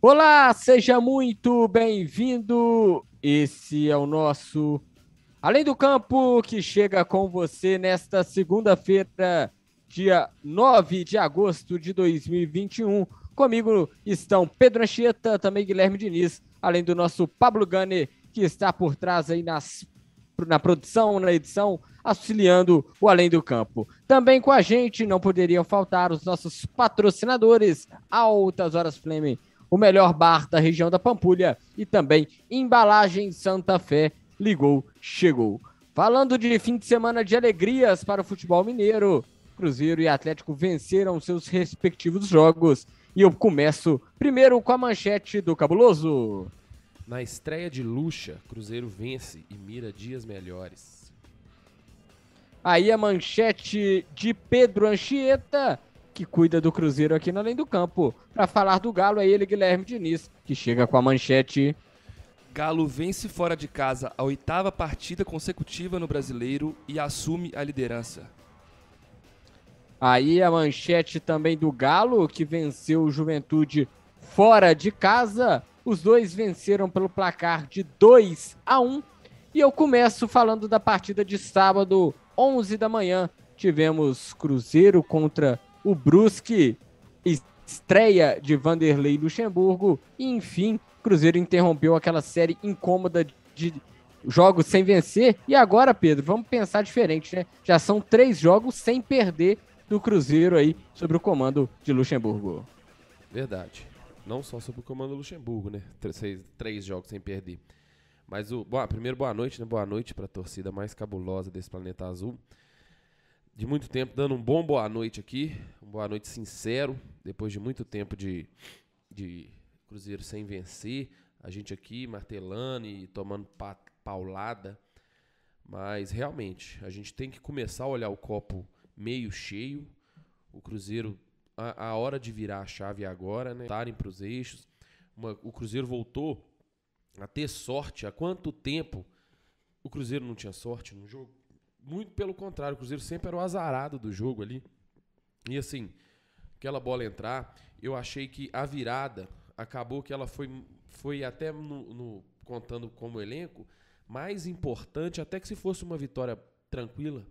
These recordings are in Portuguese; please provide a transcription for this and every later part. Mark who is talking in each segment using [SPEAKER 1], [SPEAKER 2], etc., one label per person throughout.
[SPEAKER 1] Olá, seja muito bem-vindo. Esse é o nosso Além do Campo que chega com você nesta segunda-feira, dia 9 de agosto de 2021. Comigo estão Pedro Anchieta, também Guilherme Diniz, além do nosso Pablo Gane, que está por trás aí nas, na produção, na edição, auxiliando o Além do Campo. Também com a gente não poderiam faltar os nossos patrocinadores, Altas Horas Flame, o melhor bar da região da Pampulha e também Embalagem Santa Fé. Ligou, chegou. Falando de fim de semana de alegrias para o futebol mineiro, Cruzeiro e Atlético venceram seus respectivos jogos. E eu começo primeiro com a manchete do Cabuloso.
[SPEAKER 2] Na estreia de Lucha, Cruzeiro vence e mira dias melhores.
[SPEAKER 1] Aí a manchete de Pedro Anchieta, que cuida do Cruzeiro aqui no Além do Campo. Para falar do Galo, é ele, Guilherme Diniz, que chega com a manchete.
[SPEAKER 3] Galo vence fora de casa a oitava partida consecutiva no Brasileiro e assume a liderança.
[SPEAKER 1] Aí a manchete também do Galo, que venceu o Juventude fora de casa. Os dois venceram pelo placar de 2 a 1. E eu começo falando da partida de sábado, 11 da manhã. Tivemos Cruzeiro contra o Brusque, estreia de Vanderlei Luxemburgo e enfim, Cruzeiro interrompeu aquela série incômoda de jogos sem vencer. E agora, Pedro, vamos pensar diferente, né? Já são três jogos sem perder do Cruzeiro aí sobre o comando de Luxemburgo.
[SPEAKER 2] Verdade. Não só sobre o comando do Luxemburgo, né? Três, três jogos sem perder. Mas o. Bom, primeiro, boa noite, né? Boa noite para a torcida mais cabulosa desse planeta azul. De muito tempo, dando um bom boa noite aqui. Um boa noite sincero. Depois de muito tempo de, de Cruzeiro sem vencer, a gente aqui martelando e tomando pa paulada. Mas realmente, a gente tem que começar a olhar o copo meio cheio. O Cruzeiro, a, a hora de virar a chave agora, né? Estarem para os eixos. Uma, o Cruzeiro voltou a ter sorte. Há quanto tempo o Cruzeiro não tinha sorte no jogo? Muito pelo contrário, o Cruzeiro sempre era o azarado do jogo ali. E assim, aquela bola entrar, eu achei que a virada acabou que ela foi, foi até no, no, contando como elenco, mais importante, até que se fosse uma vitória tranquila,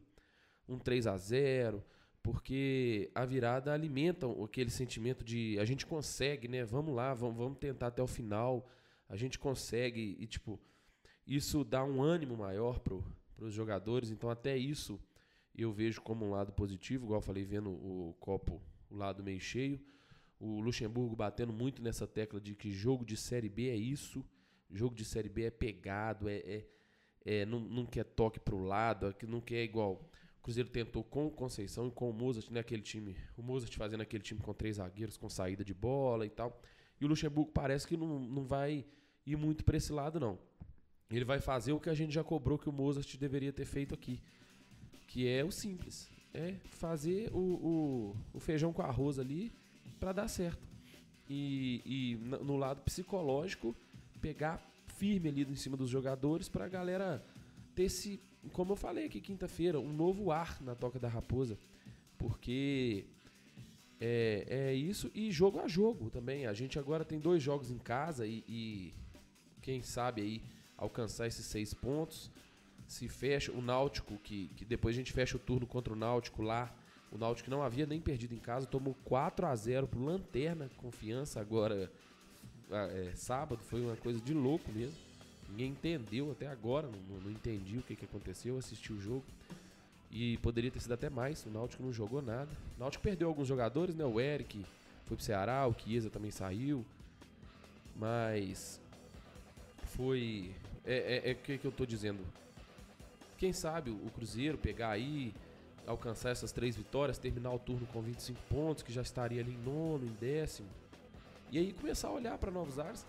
[SPEAKER 2] um 3 a 0 porque a virada alimenta aquele sentimento de a gente consegue, né? Vamos lá, vamos, vamos tentar até o final, a gente consegue, e tipo, isso dá um ânimo maior para os jogadores, então até isso eu vejo como um lado positivo, igual falei, vendo o copo, o lado meio cheio. O Luxemburgo batendo muito nessa tecla de que jogo de Série B é isso, jogo de Série B é pegado, é, é, é não, não quer toque para o lado, é não quer igual. O Cruzeiro tentou com o Conceição e com o Mozart naquele time. O Mozart fazendo aquele time com três zagueiros, com saída de bola e tal. E o Luxemburgo parece que não, não vai ir muito para esse lado, não. Ele vai fazer o que a gente já cobrou que o Mozart deveria ter feito aqui. Que é o simples. É fazer o, o, o feijão com arroz ali para dar certo. E, e, no lado psicológico, pegar firme ali em cima dos jogadores para a galera ter esse, como eu falei aqui quinta-feira, um novo ar na Toca da Raposa. Porque é, é isso e jogo a jogo também. A gente agora tem dois jogos em casa e, e quem sabe aí alcançar esses seis pontos. Se fecha o Náutico, que, que depois a gente fecha o turno contra o Náutico lá o Náutico não havia nem perdido em casa, tomou 4 a 0 pro Lanterna, confiança agora é, sábado, foi uma coisa de louco mesmo. Ninguém entendeu até agora, não, não entendi o que, que aconteceu, assisti o jogo. E poderia ter sido até mais, o Náutico não jogou nada. O Náutico perdeu alguns jogadores, né? O Eric foi pro Ceará, o Chiesa também saiu. Mas foi. É, é, é o que, que eu tô dizendo. Quem sabe o Cruzeiro pegar aí, alcançar essas três vitórias, terminar o turno com 25 pontos, que já estaria ali em nono, em décimo. E aí começar a olhar para novos ares,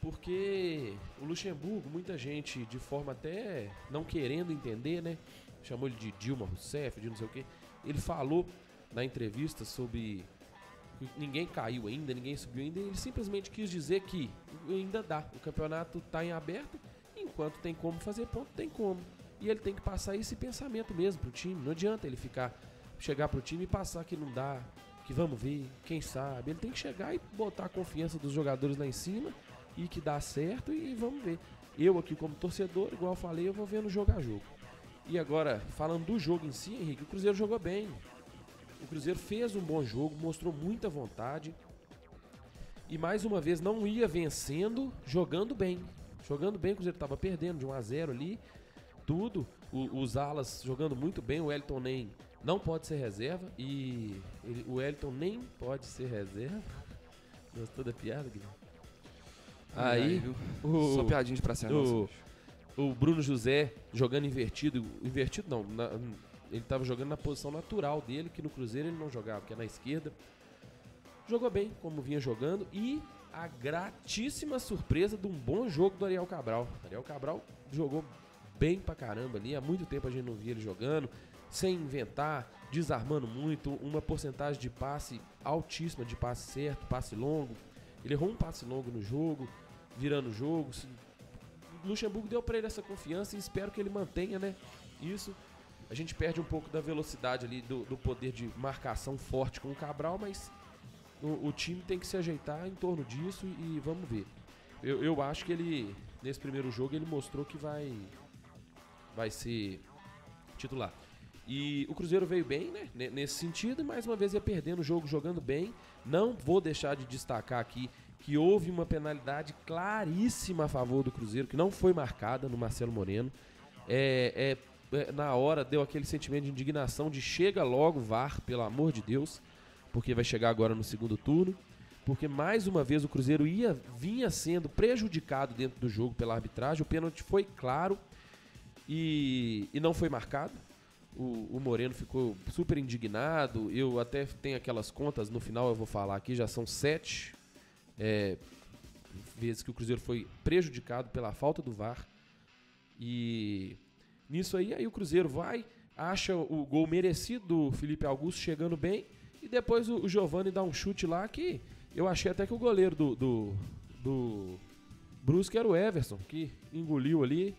[SPEAKER 2] porque o Luxemburgo, muita gente de forma até não querendo entender, né? Chamou ele de Dilma Rousseff, de não sei o quê. Ele falou na entrevista sobre ninguém caiu ainda, ninguém subiu ainda, ele simplesmente quis dizer que ainda dá. O campeonato está em aberto, enquanto tem como fazer ponto, tem como. E ele tem que passar esse pensamento mesmo pro time. Não adianta ele ficar chegar pro time e passar que não dá, que vamos ver, quem sabe. Ele tem que chegar e botar a confiança dos jogadores lá em cima e que dá certo e vamos ver. Eu aqui como torcedor, igual eu falei, eu vou vendo jogo a jogo. E agora, falando do jogo em si, Henrique, o Cruzeiro jogou bem. O Cruzeiro fez um bom jogo, mostrou muita vontade. E mais uma vez não ia vencendo, jogando bem. Jogando bem, o Cruzeiro estava perdendo de 1 a 0 ali. Tudo. O, os alas jogando muito bem, o Elton nem não pode ser reserva e ele, o Elton nem pode ser reserva. Gostou da piada, Guilherme? Aí,
[SPEAKER 3] o, só piadinha de pra cima.
[SPEAKER 2] O, o Bruno José jogando invertido, invertido não, na, ele estava jogando na posição natural dele, que no Cruzeiro ele não jogava, que é na esquerda. Jogou bem, como vinha jogando, e a gratíssima surpresa de um bom jogo do Ariel Cabral. Ariel Cabral jogou bem pra caramba ali, há muito tempo a gente não via ele jogando, sem inventar, desarmando muito, uma porcentagem de passe altíssima, de passe certo, passe longo. Ele errou um passe longo no jogo, virando o jogo. Luxemburgo deu para ele essa confiança e espero que ele mantenha, né? Isso. A gente perde um pouco da velocidade ali, do, do poder de marcação forte com o Cabral, mas o, o, time tem que se ajeitar em torno disso e vamos ver. Eu, eu acho que ele, nesse primeiro jogo, ele mostrou que vai, vai ser titular. E o Cruzeiro veio bem, né? Nesse sentido, e mais uma vez ia perdendo o jogo, jogando bem. Não vou deixar de destacar aqui que houve uma penalidade claríssima a favor do Cruzeiro, que não foi marcada no Marcelo Moreno. É, é, é, na hora deu aquele sentimento de indignação de chega logo, VAR, pelo amor de Deus, porque vai chegar agora no segundo turno. Porque mais uma vez o Cruzeiro ia vinha sendo prejudicado dentro do jogo pela arbitragem. O pênalti foi claro e, e não foi marcado. O, o, Moreno ficou super indignado. Eu até tenho aquelas contas, no final eu vou falar aqui, já são sete é, vezes que o Cruzeiro foi prejudicado pela falta do VAR. E nisso aí, aí o Cruzeiro vai, acha o gol merecido do Felipe Augusto chegando bem. E depois o, o Giovani dá um chute lá que eu achei até que o goleiro do, do, do Brusque era o Everson, que engoliu ali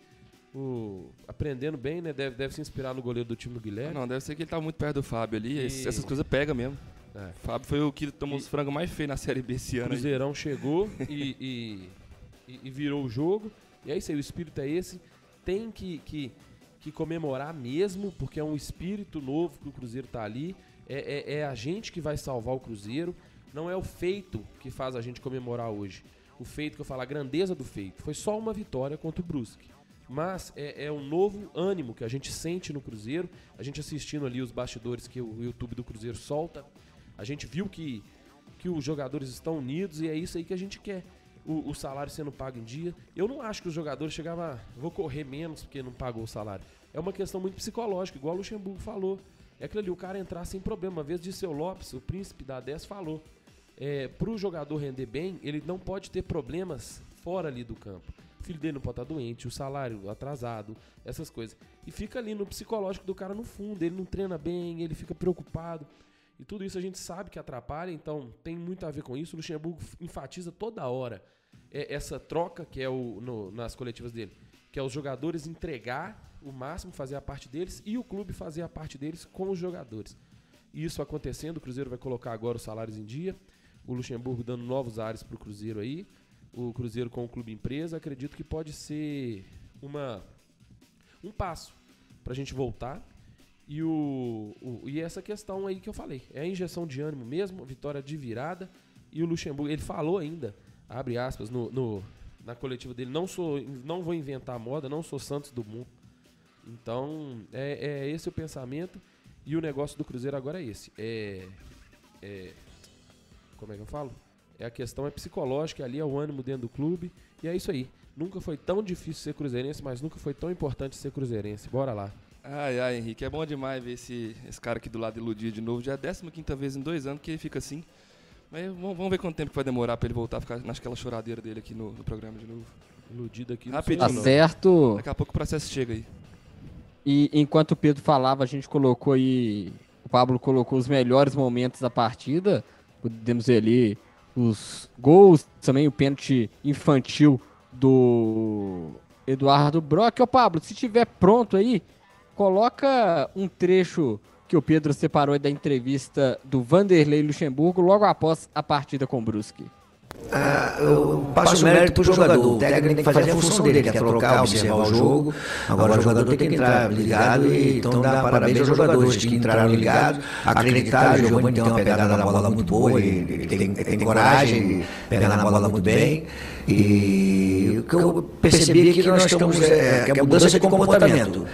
[SPEAKER 2] o, aprendendo bem, né? Deve, deve se inspirar no goleiro do time do Guilherme.
[SPEAKER 3] Não, deve ser que ele tá muito perto do Fábio ali. E... Essas coisas pegam mesmo. É. Fábio foi o que tomou e... os frangos mais feios na Série B esse ano. O
[SPEAKER 2] Cruzeirão aí. chegou e, e, e, virou o jogo. E é isso aí, o espírito é esse. Tem que, que, que comemorar mesmo, porque é um espírito novo que o Cruzeiro tá ali. É, é, é a gente que vai salvar o Cruzeiro. Não é o feito que faz a gente comemorar hoje. O feito que eu falo, a grandeza do feito. Foi só uma vitória contra o Brusque mas é, é, um novo ânimo que a gente sente no Cruzeiro. A gente assistindo ali os bastidores que o YouTube do Cruzeiro solta, a gente viu que, que os jogadores estão unidos e é isso aí que a gente quer. O, o salário sendo pago em dia. Eu não acho que os jogadores chegavam, ah, vou correr menos porque não pagou o salário. É uma questão muito psicológica, igual o Luxemburgo falou. É aquilo ali, o cara entrar sem problema. Uma vez disse o Lopes, o príncipe da 10, falou. É, Para o jogador render bem, ele não pode ter problemas fora ali do campo o filho dele não pode estar doente, o salário atrasado, essas coisas. E fica ali no psicológico do cara no fundo, ele não treina bem, ele fica preocupado. E tudo isso a gente sabe que atrapalha, então tem muito a ver com isso. O Luxemburgo enfatiza toda hora essa troca que é o no, nas coletivas dele, que é os jogadores entregar o máximo, fazer a parte deles e o clube fazer a parte deles com os jogadores. Isso acontecendo, o Cruzeiro vai colocar agora os salários em dia. O Luxemburgo dando novos ares para o Cruzeiro aí o Cruzeiro com o clube empresa, acredito que pode ser uma um passo para a gente voltar. E, o, o, e essa questão aí que eu falei, é a injeção de ânimo mesmo, vitória de virada. E o Luxemburgo, ele falou ainda, abre aspas, no, no, na coletiva dele, não sou, não vou inventar moda, não sou Santos do mundo. Então, é, é esse o pensamento. E o negócio do Cruzeiro agora é esse. É, é, como é que eu falo? É a questão é psicológica, ali é o ânimo dentro do clube. E é isso aí. Nunca foi tão difícil ser cruzeirense, mas nunca foi tão importante ser cruzeirense. Bora lá.
[SPEAKER 3] Ai, ai, Henrique, é bom demais ver esse, esse cara aqui do lado iludir de novo. Já é a 15 vez em dois anos que ele fica assim. Mas vamos ver quanto tempo vai demorar para ele voltar a ficar naquela choradeira dele aqui no, no programa de novo.
[SPEAKER 2] Iludido aqui.
[SPEAKER 1] Rapidinho. Tá certo.
[SPEAKER 3] Daqui a pouco o processo chega aí.
[SPEAKER 1] E enquanto o Pedro falava, a gente colocou aí. O Pablo colocou os melhores momentos da partida. Podemos ver ali os gols, também o pênalti infantil do Eduardo Brock. Ô Pablo, se tiver pronto aí, coloca um trecho que o Pedro separou da entrevista do Vanderlei Luxemburgo logo após a partida com o Brusque.
[SPEAKER 4] Ah, eu passo o mérito para o jogador. O técnico tem que fazer a função dele, que é trocar, observar o jogo. Agora o jogador tem que entrar ligado e então dá parabéns aos jogadores que entraram ligados, acreditaram. O Giovanni tem uma pegada na bola muito boa, ele tem, tem coragem de pegar na bola muito bem. E o que eu percebi é que nós estamos, é, que a mudança de comportamento.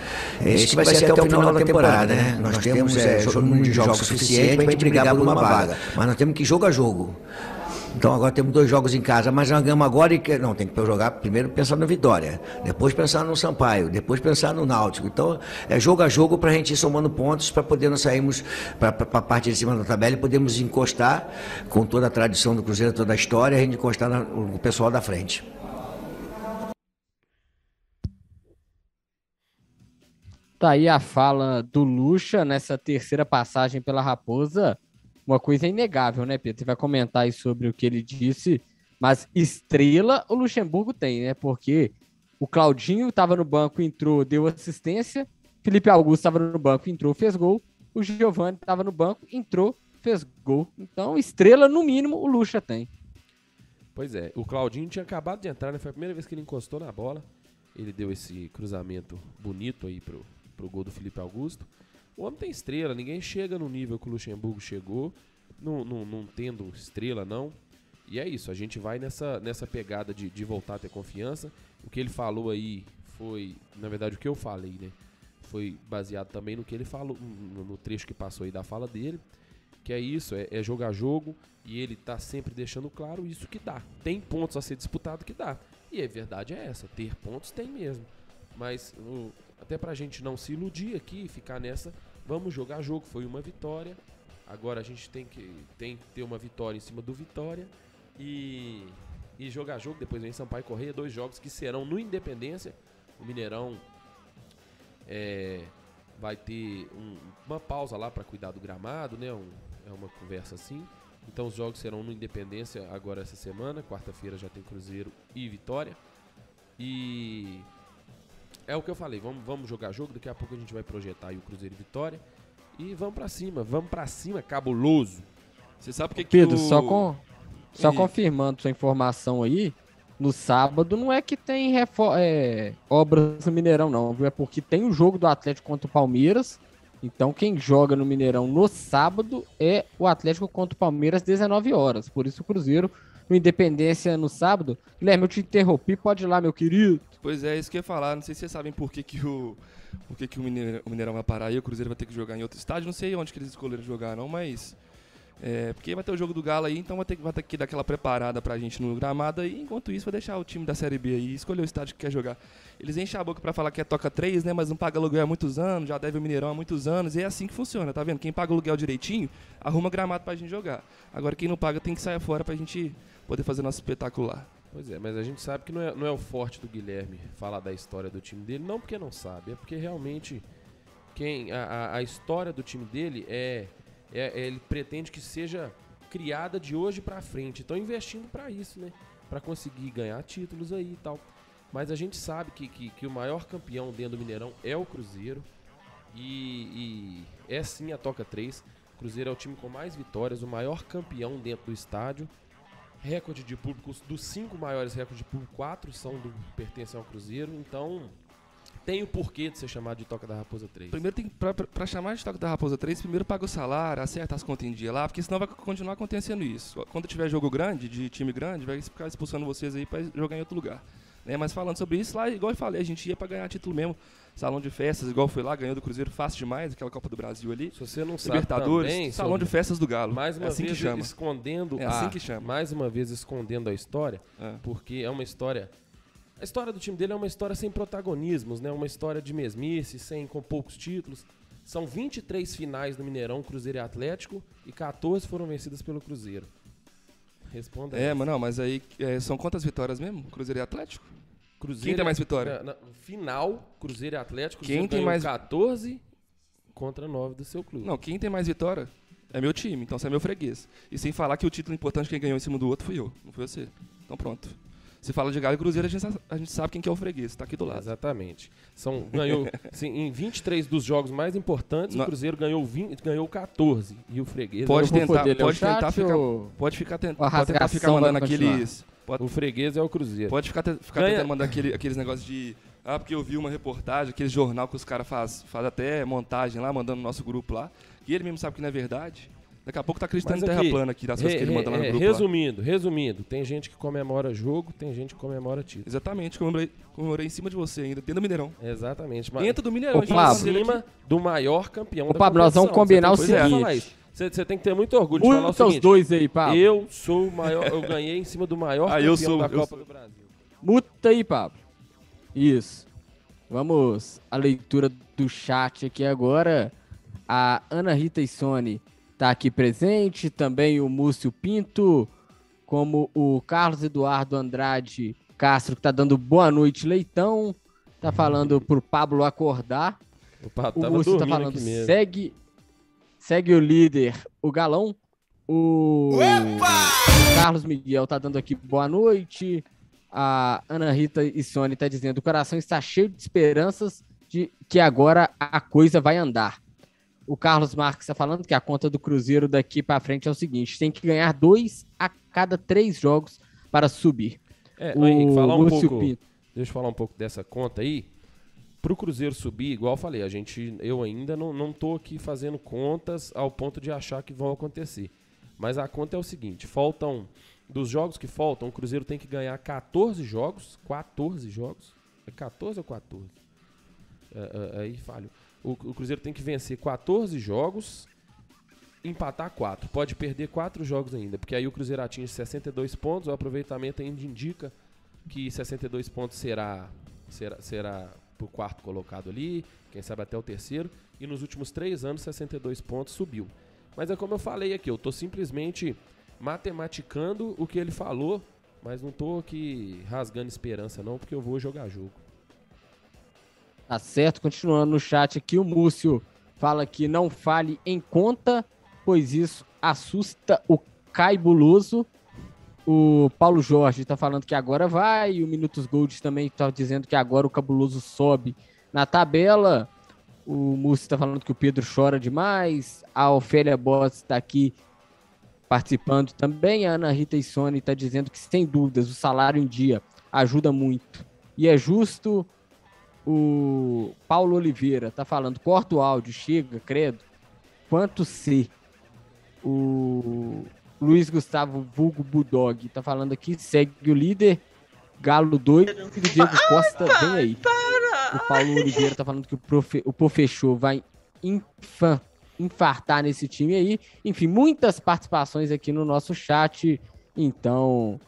[SPEAKER 4] Esse que vai ser até o final da temporada, né? Nós temos é, número de jogos suficiente para a gente brigar por uma vaga, mas nós temos que ir jogo a jogo. Então agora temos dois jogos em casa, mas nós ganhamos agora e não, tem que jogar primeiro pensar na vitória, depois pensar no Sampaio, depois pensar no Náutico. Então é jogo a jogo para a gente ir somando pontos para poder nós sairmos para a parte de cima da tabela e podemos encostar com toda a tradição do Cruzeiro, toda a história, a gente encostar no pessoal da frente.
[SPEAKER 1] Tá aí a fala do Lucha nessa terceira passagem pela Raposa uma coisa inegável, né, Pedro? Você vai comentar aí sobre o que ele disse, mas estrela o Luxemburgo tem, né? Porque o Claudinho estava no banco, entrou, deu assistência. Felipe Augusto estava no banco, entrou, fez gol. O Giovani estava no banco, entrou, fez gol. Então, estrela, no mínimo, o Luxa tem.
[SPEAKER 2] Pois é, o Claudinho tinha acabado de entrar, né? Foi a primeira vez que ele encostou na bola. Ele deu esse cruzamento bonito aí pro, pro gol do Felipe Augusto. O homem tem estrela, ninguém chega no nível que o Luxemburgo chegou, não, não, não tendo estrela, não. E é isso, a gente vai nessa, nessa pegada de, de voltar a ter confiança. O que ele falou aí foi, na verdade, o que eu falei, né? Foi baseado também no que ele falou, no trecho que passou aí da fala dele. Que é isso, é, é jogar jogo e ele tá sempre deixando claro isso que dá. Tem pontos a ser disputado que dá. E a verdade é essa, ter pontos tem mesmo. Mas o, até pra gente não se iludir aqui e ficar nessa, vamos jogar jogo. Foi uma vitória. Agora a gente tem que, tem que ter uma vitória em cima do Vitória e, e jogar jogo. Depois vem Sampaio Correia, dois jogos que serão no Independência. O Mineirão é, vai ter um, uma pausa lá para cuidar do gramado, né? Um, é uma conversa assim. Então os jogos serão no Independência agora essa semana. Quarta-feira já tem Cruzeiro e Vitória. E é o que eu falei, vamos, vamos jogar jogo, daqui a pouco a gente vai projetar aí o Cruzeiro e Vitória. E vamos para cima, vamos para cima, cabuloso.
[SPEAKER 1] Você sabe que Pedro, que o... só com só confirmando sua informação aí, no sábado não é que tem é, obras no Mineirão não, viu? É porque tem o jogo do Atlético contra o Palmeiras. Então quem joga no Mineirão no sábado é o Atlético contra o Palmeiras 19 horas. Por isso o Cruzeiro no Independência no sábado. Guilherme, eu te interrompi, pode ir lá, meu querido.
[SPEAKER 3] Pois é, isso que eu ia falar. Não sei se vocês sabem por que, que o. Por que, que o, Mineirão, o Mineirão vai parar aí, o Cruzeiro vai ter que jogar em outro estádio. Não sei onde que eles escolheram jogar, não, mas. É, porque vai ter o jogo do Galo aí, então vai ter, vai ter que dar aquela preparada pra gente no gramado aí. Enquanto isso, vai deixar o time da Série B aí escolher o estádio que quer jogar. Eles enchem a boca pra falar que é toca 3, né? Mas não paga aluguel há muitos anos, já deve o Mineirão há muitos anos. E é assim que funciona, tá vendo? Quem paga aluguel direitinho, arruma gramado pra gente jogar. Agora quem não paga tem que sair fora pra gente poder fazer nosso espetacular.
[SPEAKER 2] Pois é, mas a gente sabe que não é, não é o forte do Guilherme falar da história do time dele, não porque não sabe, é porque realmente quem a, a história do time dele é, é, é ele pretende que seja criada de hoje para frente. Estão investindo para isso, né? Para conseguir ganhar títulos aí e tal. Mas a gente sabe que, que, que, o maior campeão dentro do Mineirão é o Cruzeiro. E, e é sim a Toca 3. O Cruzeiro é o time com mais vitórias, o maior campeão dentro do estádio recorde de público, dos cinco maiores recordes de público, quatro são do pertencem ao Cruzeiro, então tem o porquê de ser chamado de Toca da Raposa 3.
[SPEAKER 3] Primeiro tem pra chamar de Toca da Raposa 3, primeiro paga o salário, acerta as contas em dia lá, porque senão vai continuar acontecendo isso. Quando tiver jogo grande, de time grande, vai ficar expulsando vocês aí para jogar em outro lugar. Né? Mas falando sobre isso, lá, igual eu falei, a gente ia para ganhar título mesmo. Salão de festas, igual foi lá, ganhou do Cruzeiro fácil demais, aquela Copa do Brasil ali.
[SPEAKER 2] Se você não
[SPEAKER 3] sabe Libertadores, também, salão de festas do Galo.
[SPEAKER 2] Mais uma é assim vez que chama. escondendo
[SPEAKER 3] é assim a, que chama.
[SPEAKER 2] Mais uma vez escondendo a história, é. porque é uma história a história do time dele é uma história sem protagonismos, né? Uma história de mesmice, sem com poucos títulos. São 23 finais no Mineirão, Cruzeiro e Atlético, e 14 foram vencidas pelo Cruzeiro. Responda.
[SPEAKER 3] É, mas não, mas aí é, são quantas vitórias mesmo? Cruzeiro e Atlético? Cruzeiro, Quem tem mais vitória?
[SPEAKER 2] Na, na, final, Cruzeiro e Atlético. Cruzeiro quem tem mais 14 contra 9 do seu clube.
[SPEAKER 3] Não, quem tem mais vitória é meu time, então você é meu freguês. E sem falar que o título importante quem ganhou em cima do outro fui eu, não foi você. Então pronto. Se fala de Galo e Cruzeiro, a gente, a gente sabe quem que é o freguês, tá aqui do lado.
[SPEAKER 2] Exatamente. São, ganhou, assim, em 23 dos jogos mais importantes,
[SPEAKER 3] Não.
[SPEAKER 2] o Cruzeiro ganhou, 20, ganhou 14. E o freguês.
[SPEAKER 3] Pode
[SPEAKER 2] é o-
[SPEAKER 3] tentar-
[SPEAKER 1] é
[SPEAKER 3] pode tentar ficar-
[SPEAKER 1] ou-
[SPEAKER 3] Pode ficar tent-
[SPEAKER 1] A
[SPEAKER 3] pode tentar ficar mandando
[SPEAKER 1] continuar?
[SPEAKER 3] aqueles. Pode,
[SPEAKER 2] O freguês é o Cruzeiro.
[SPEAKER 3] pode ficar, te- ficar
[SPEAKER 2] Ganha-
[SPEAKER 3] tentando mandar aquele- aqueles negócios de. Ah, porque eu vi uma reportagem, aquele jornal que os caras faz, faz até montagem lá, mandando no nosso grupo lá. E ele mesmo sabe que não é verdade. Daqui a pouco tá acreditando em terra
[SPEAKER 2] aqui,
[SPEAKER 3] plana aqui das coisas que ele manda lá no grupo. lá.
[SPEAKER 2] resumindo, resumindo, tem gente que comemora jogo, tem gente que comemora título.
[SPEAKER 3] Exatamente, comemorei, comemorei em cima de você ainda, dentro do Mineirão.
[SPEAKER 2] Exatamente. Mas
[SPEAKER 3] Entra do Mineirão,
[SPEAKER 1] Ô,
[SPEAKER 3] a gente
[SPEAKER 1] Pablo.
[SPEAKER 3] vai fazer ele
[SPEAKER 2] acima
[SPEAKER 3] aqui.
[SPEAKER 2] do maior campeão
[SPEAKER 1] Ô,
[SPEAKER 2] da
[SPEAKER 1] Pablo, nós vamos combinar o
[SPEAKER 2] é,
[SPEAKER 1] seguinte.
[SPEAKER 2] Você, você tem que ter muito orgulho de falar o
[SPEAKER 1] Multa os
[SPEAKER 2] seguinte.
[SPEAKER 1] dois aí, Pablo.
[SPEAKER 2] Eu sou o maior, eu ganhei em cima do maior
[SPEAKER 3] Ah, eu
[SPEAKER 2] campeão
[SPEAKER 3] sou-
[SPEAKER 2] da
[SPEAKER 3] eu
[SPEAKER 2] Copa
[SPEAKER 3] sou.
[SPEAKER 2] do Brasil.
[SPEAKER 1] Muta aí, Pablo. Isso. Vamos à leitura do chat aqui agora. A Ana Rita Issone tá aqui presente, também o Múcio Pinto, como o Carlos Eduardo Andrade Castro, que tá dando boa noite, Leitão. Tá falando pro Pablo acordar.
[SPEAKER 2] O Pato
[SPEAKER 1] O Múcio tá falando,
[SPEAKER 2] aqui mesmo.
[SPEAKER 1] Segue, o líder, o Galão. O Carlos Miguel tá dando aqui boa noite. A Ana Rita Issone tá dizendo: o coração está cheio de esperanças de que agora a coisa vai andar. O Carlos Marques está falando que a conta do Cruzeiro daqui para frente é o seguinte: tem que ganhar dois a cada três jogos para subir.
[SPEAKER 2] É,
[SPEAKER 1] O
[SPEAKER 2] Henrique, falar um
[SPEAKER 1] Lúcio
[SPEAKER 2] pouco,
[SPEAKER 1] Pinto.
[SPEAKER 2] deixa eu falar um pouco dessa conta aí. Pro Cruzeiro subir, igual eu falei, a gente, eu ainda não, não tô aqui fazendo contas ao ponto de achar que vão acontecer. Mas a conta é o seguinte, faltam, dos jogos que faltam, o Cruzeiro tem que ganhar 14 jogos, 14 jogos, é 14 ou 14? É, é, aí falho. O, o Cruzeiro tem que vencer 14 jogos, empatar 4. Pode perder 4 jogos ainda, porque aí o Cruzeiro atinge 62 pontos, o aproveitamento ainda indica que 62 pontos será será, será pro quarto colocado ali, quem sabe até o terceiro, e nos últimos três anos 62 pontos subiu. Mas é como eu falei aqui, eu tô simplesmente matematicando o que ele falou, mas não tô aqui rasgando esperança não, porque eu vou jogar jogo.
[SPEAKER 1] Tá certo, continuando no chat aqui, o Múcio fala que não fale em conta, pois isso assusta o caibuloso. O Paulo Jorge tá falando que agora vai, e o Minutos Gold também tá dizendo que agora o cabuloso sobe na tabela. O Múcio tá falando que o Pedro chora demais. A Ofélia Boss tá aqui participando também. A Ana Rita Issone tá dizendo que, sem dúvidas, o salário em dia ajuda muito. E é justo o Paulo Oliveira tá falando, corta o áudio, chega, credo. Quanto C? O Luiz Gustavo Vulgo Bulldog tá falando aqui, segue o líder. Galo doido o Diego Costa vem aí. O Paulo Oliveira tá falando que o, profe, o Pofechou vai infan, infartar nesse time aí. Enfim, muitas participações aqui no nosso chat. Então,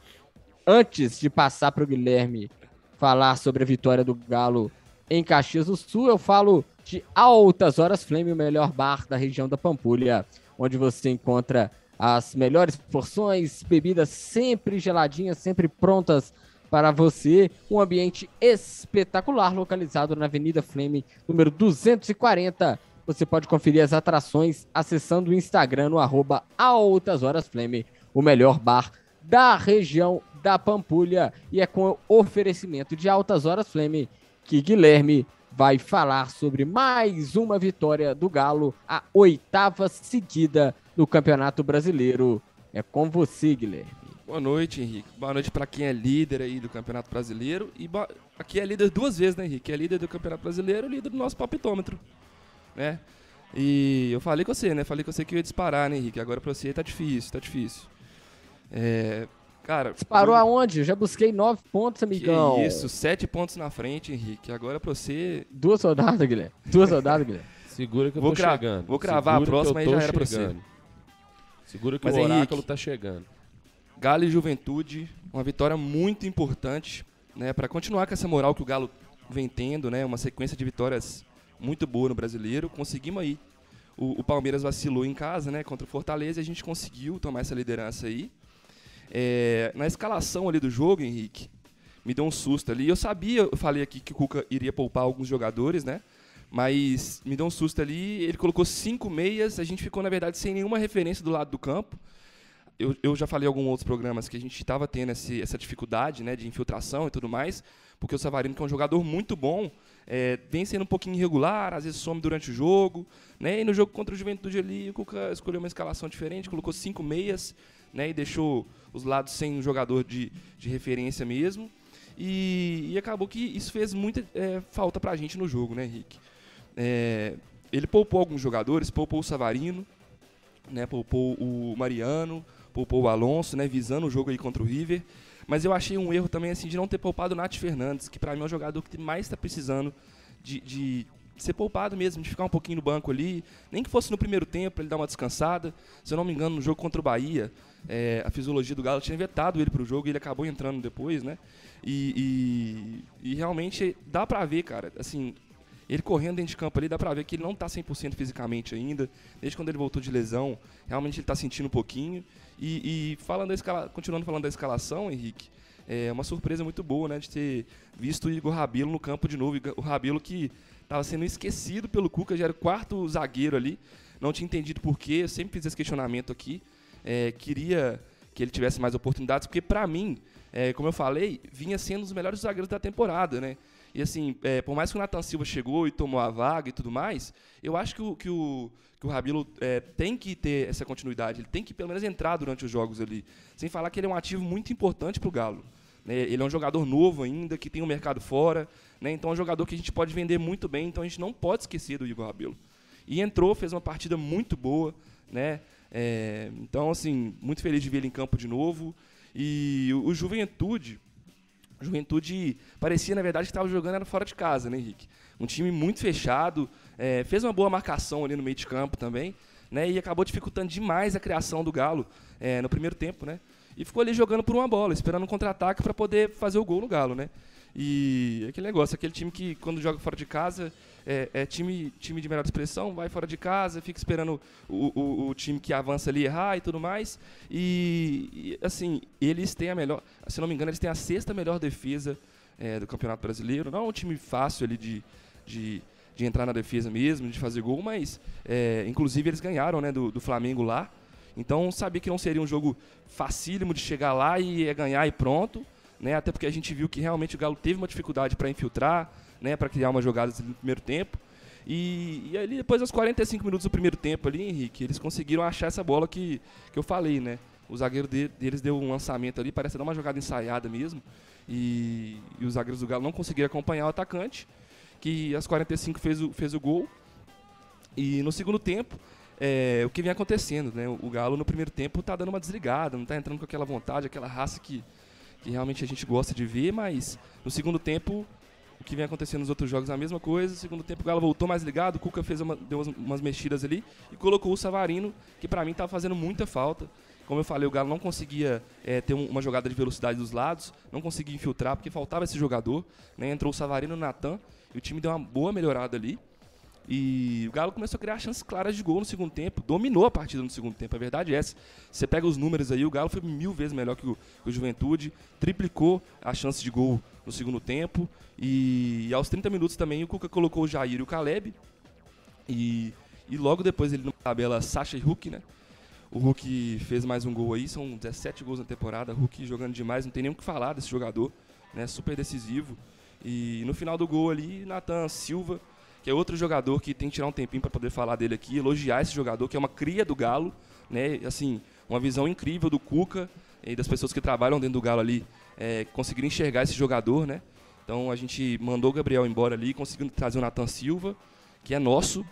[SPEAKER 1] antes de passar para o Guilherme falar sobre a vitória do Galo em Caxias do Sul, eu falo de Altas Horas Flame, o melhor bar da região da Pampulha, onde você encontra as melhores porções, bebidas sempre geladinhas, sempre prontas para você. Um ambiente espetacular localizado na Avenida Flame, número 240. Você pode conferir as atrações acessando o Instagram no arroba Altas Horas Flame, o melhor bar da região da Pampulha. E é com oferecimento de Altas Horas Flame que Guilherme vai falar sobre mais uma vitória do Galo, a oitava seguida do Campeonato Brasileiro. É com você, Guilherme.
[SPEAKER 3] Boa noite, Henrique. Boa noite pra quem é líder aí do Campeonato Brasileiro. E bo- aqui é líder duas vezes, né, Henrique? É líder do Campeonato Brasileiro e líder do nosso palpitômetro, né? E eu falei com você, né? Falei com você que eu ia disparar, né, Henrique? Agora pra você tá difícil, tá difícil. É, cara...
[SPEAKER 1] Disparou
[SPEAKER 3] eu-
[SPEAKER 1] aonde? Eu já busquei nove pontos, amigão.
[SPEAKER 3] Que isso, sete pontos na frente, Henrique. Agora pra você...
[SPEAKER 1] Duas rodadas, Guilherme. Duas rodadas, Guilherme.
[SPEAKER 2] Segura que eu
[SPEAKER 3] Vou
[SPEAKER 2] tô
[SPEAKER 3] cra-
[SPEAKER 2] chegando.
[SPEAKER 3] vou cravar a
[SPEAKER 2] Segura que
[SPEAKER 3] próxima e já era pra você.
[SPEAKER 2] Segura que
[SPEAKER 3] Mas,
[SPEAKER 2] o oráculo
[SPEAKER 3] Henrique,
[SPEAKER 2] tá chegando.
[SPEAKER 3] Galo e Juventude, uma vitória muito importante, né, para continuar com essa moral que o Galo vem tendo, né, uma sequência de vitórias muito boa no Brasileiro. Conseguimos aí. O, o Palmeiras vacilou em casa, né, contra o Fortaleza, e a gente conseguiu tomar essa liderança aí. É, na escalação ali do jogo, Henrique, me deu um susto ali. Eu sabia, eu falei aqui que o Cuca iria poupar alguns jogadores, né? Mas me deu um susto ali. Ele colocou cinco meias. A gente ficou, na verdade, sem nenhuma referência do lado do campo. eu, eu já falei em alguns outros programas que a gente estava tendo esse, essa dificuldade né, de infiltração e tudo mais, porque o Savarino, que é um jogador muito bom, é, vem sendo um pouquinho irregular, às vezes some durante o jogo. Né, e no jogo contra o Juventude ali, o Cuca escolheu uma escalação diferente, colocou cinco meias né, e deixou os lados sem um jogador de, de referência mesmo. E, e acabou que isso fez muita é, falta para a gente no jogo, né, Henrique? É, ele poupou alguns jogadores, poupou o Savarino, né, poupou o Mariano, poupou o Alonso, né, visando o jogo aí contra o River. Mas eu achei um erro também assim de não ter poupado o Nath Fernandes, que para mim é o jogador que mais está precisando de, de, ser poupado mesmo, de ficar um pouquinho no banco ali. Nem que fosse no primeiro tempo, ele dar uma descansada. Se eu não me engano, no jogo contra o Bahia, é, a fisiologia do Galo tinha vetado ele para o jogo e ele acabou entrando depois, né? E, e, e realmente dá para ver, cara, assim, ele correndo dentro de campo ali, dá pra ver que ele não tá 100% fisicamente ainda. Desde quando ele voltou de lesão, realmente ele tá sentindo um pouquinho. E, e falando escala, continuando falando da escalação, Henrique, é uma surpresa muito boa, né, de ter visto o Igor Rabilo no campo de novo. O Rabilo que estava sendo esquecido pelo Cuca, já era o quarto zagueiro ali. Não tinha entendido por quê, eu sempre fiz esse questionamento aqui. É, queria que ele tivesse mais oportunidades, porque para mim, é, como eu falei, vinha sendo um dos melhores zagueiros da temporada, né? E assim, é, por mais que o Nathan Silva chegou e tomou a vaga e tudo mais, eu acho que o, que o, que o Rabilo é, tem que ter essa continuidade. Ele tem que pelo menos entrar durante os jogos ali. Sem falar que ele é um ativo muito importante para o Galo. Né? Ele é um jogador novo ainda, que tem um mercado fora. Né? Então é um jogador que a gente pode vender muito bem. Então a gente não pode esquecer do Igor Rabilo. E entrou, fez uma partida muito boa. Né? É, então, assim, muito feliz de ver ele em campo de novo. E o, o Juventude Juventude parecia, na verdade, que estava jogando era fora de casa, né, Henrique? Um time muito fechado, é, fez uma boa marcação ali no meio de campo também, né? E acabou dificultando demais a criação do Galo é, no primeiro tempo, né? E ficou ali jogando por uma bola, esperando um contra-ataque para poder fazer o gol no Galo, né? E aquele negócio, aquele time que quando joga fora de casa é, é, time, time de melhor expressão, vai fora de casa, fica esperando o, o, o time que avança ali errar e tudo mais. E, e, assim, eles têm a melhor, se não me engano, eles têm a sexta melhor defesa é, do Campeonato Brasileiro. Não é um time fácil ali de, de, de entrar na defesa mesmo, de fazer gol, mas é, inclusive eles ganharam né, do, do Flamengo lá. Então sabia que não seria um jogo facílimo de chegar lá e ganhar e pronto. Né? Até porque a gente viu que realmente o Galo teve uma dificuldade para infiltrar, né, para criar uma jogada no primeiro tempo. E, e ali, depois dos 45 minutos do primeiro tempo ali, Henrique, eles conseguiram achar essa bola que, que eu falei, né? O zagueiro de, deles deu um lançamento ali, parece dar uma jogada ensaiada mesmo. E, e os zagueiros do Galo não conseguiram acompanhar o atacante, que às 45 fez o, fez o gol. E no segundo tempo, é, o que vem acontecendo, né? O Galo no primeiro tempo tá dando uma desligada, não tá entrando com aquela vontade, aquela raça que, que realmente a gente gosta de ver, mas no segundo tempo que vem acontecendo nos outros jogos a mesma coisa. Segundo tempo o Galo voltou mais ligado, o Cuca fez uma, deu umas, umas mexidas ali e colocou o Savarino, que para mim estava fazendo muita falta. Como eu falei, o Galo não conseguia é, ter um, uma jogada de velocidade dos lados, não conseguia infiltrar, porque faltava esse jogador. Né? Entrou o Savarino e o Natan, e o time deu uma boa melhorada ali. E o Galo começou a criar chances claras de gol no segundo tempo, dominou a partida no segundo tempo, a verdade é essa. Você pega os números aí, o Galo foi mil vezes melhor que o, que o Juventude, triplicou a chance de gol no segundo tempo. E, e, aos 30 minutos também o Cuca colocou o Jair e o Caleb. E, e logo depois ele na tabela Sacha e Hulk, né? O Hulk fez mais um gol aí, são 17 gols na temporada. Hulk jogando demais, não tem nem o que falar desse jogador, né? Super decisivo. E no final do gol ali, Nathan Silva que é outro jogador que tem que tirar um tempinho para poder falar dele aqui, elogiar esse jogador, que é uma cria do Galo, né? Assim, uma visão incrível do Cuca e das pessoas que trabalham dentro do Galo ali, é, conseguiram enxergar esse jogador, né? Então a gente mandou o Gabriel embora ali, conseguiu trazer o Nathan Silva, que é nosso,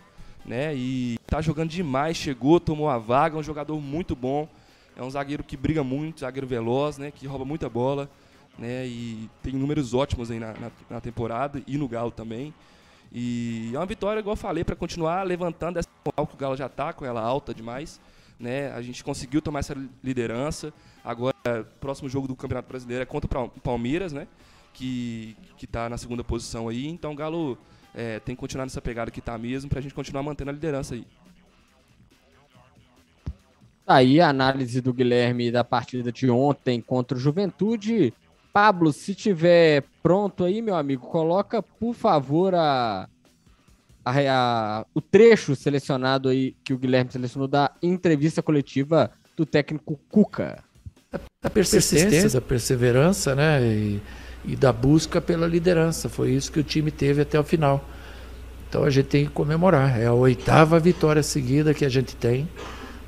[SPEAKER 3] né? E tá jogando demais, chegou, tomou a vaga, é um jogador muito bom. É um zagueiro que briga muito, zagueiro veloz, né? Que rouba muita bola, né? E tem números ótimos aí na, na, na temporada e no Galo também. E é uma vitória, igual eu falei, para continuar levantando essa moral que o Galo já está com ela alta demais. Né? A gente conseguiu tomar essa liderança. Agora, próximo jogo do Campeonato Brasileiro é contra o Palmeiras, né? Que, que tá na segunda posição aí. Então o Galo é, tem que continuar nessa pegada que está mesmo para a gente continuar mantendo a liderança aí.
[SPEAKER 1] Tá aí a análise do Guilherme da partida de ontem contra o Juventude. Pablo, se tiver pronto aí, meu amigo, coloca, por favor, a, a, a, o trecho selecionado aí que o Guilherme selecionou da entrevista coletiva do técnico Cuca?
[SPEAKER 5] A persistência, a perseverança, né? E, e da busca pela liderança. Foi isso que o time teve até o final. Então a gente tem que comemorar. É a oitava vitória seguida que a gente tem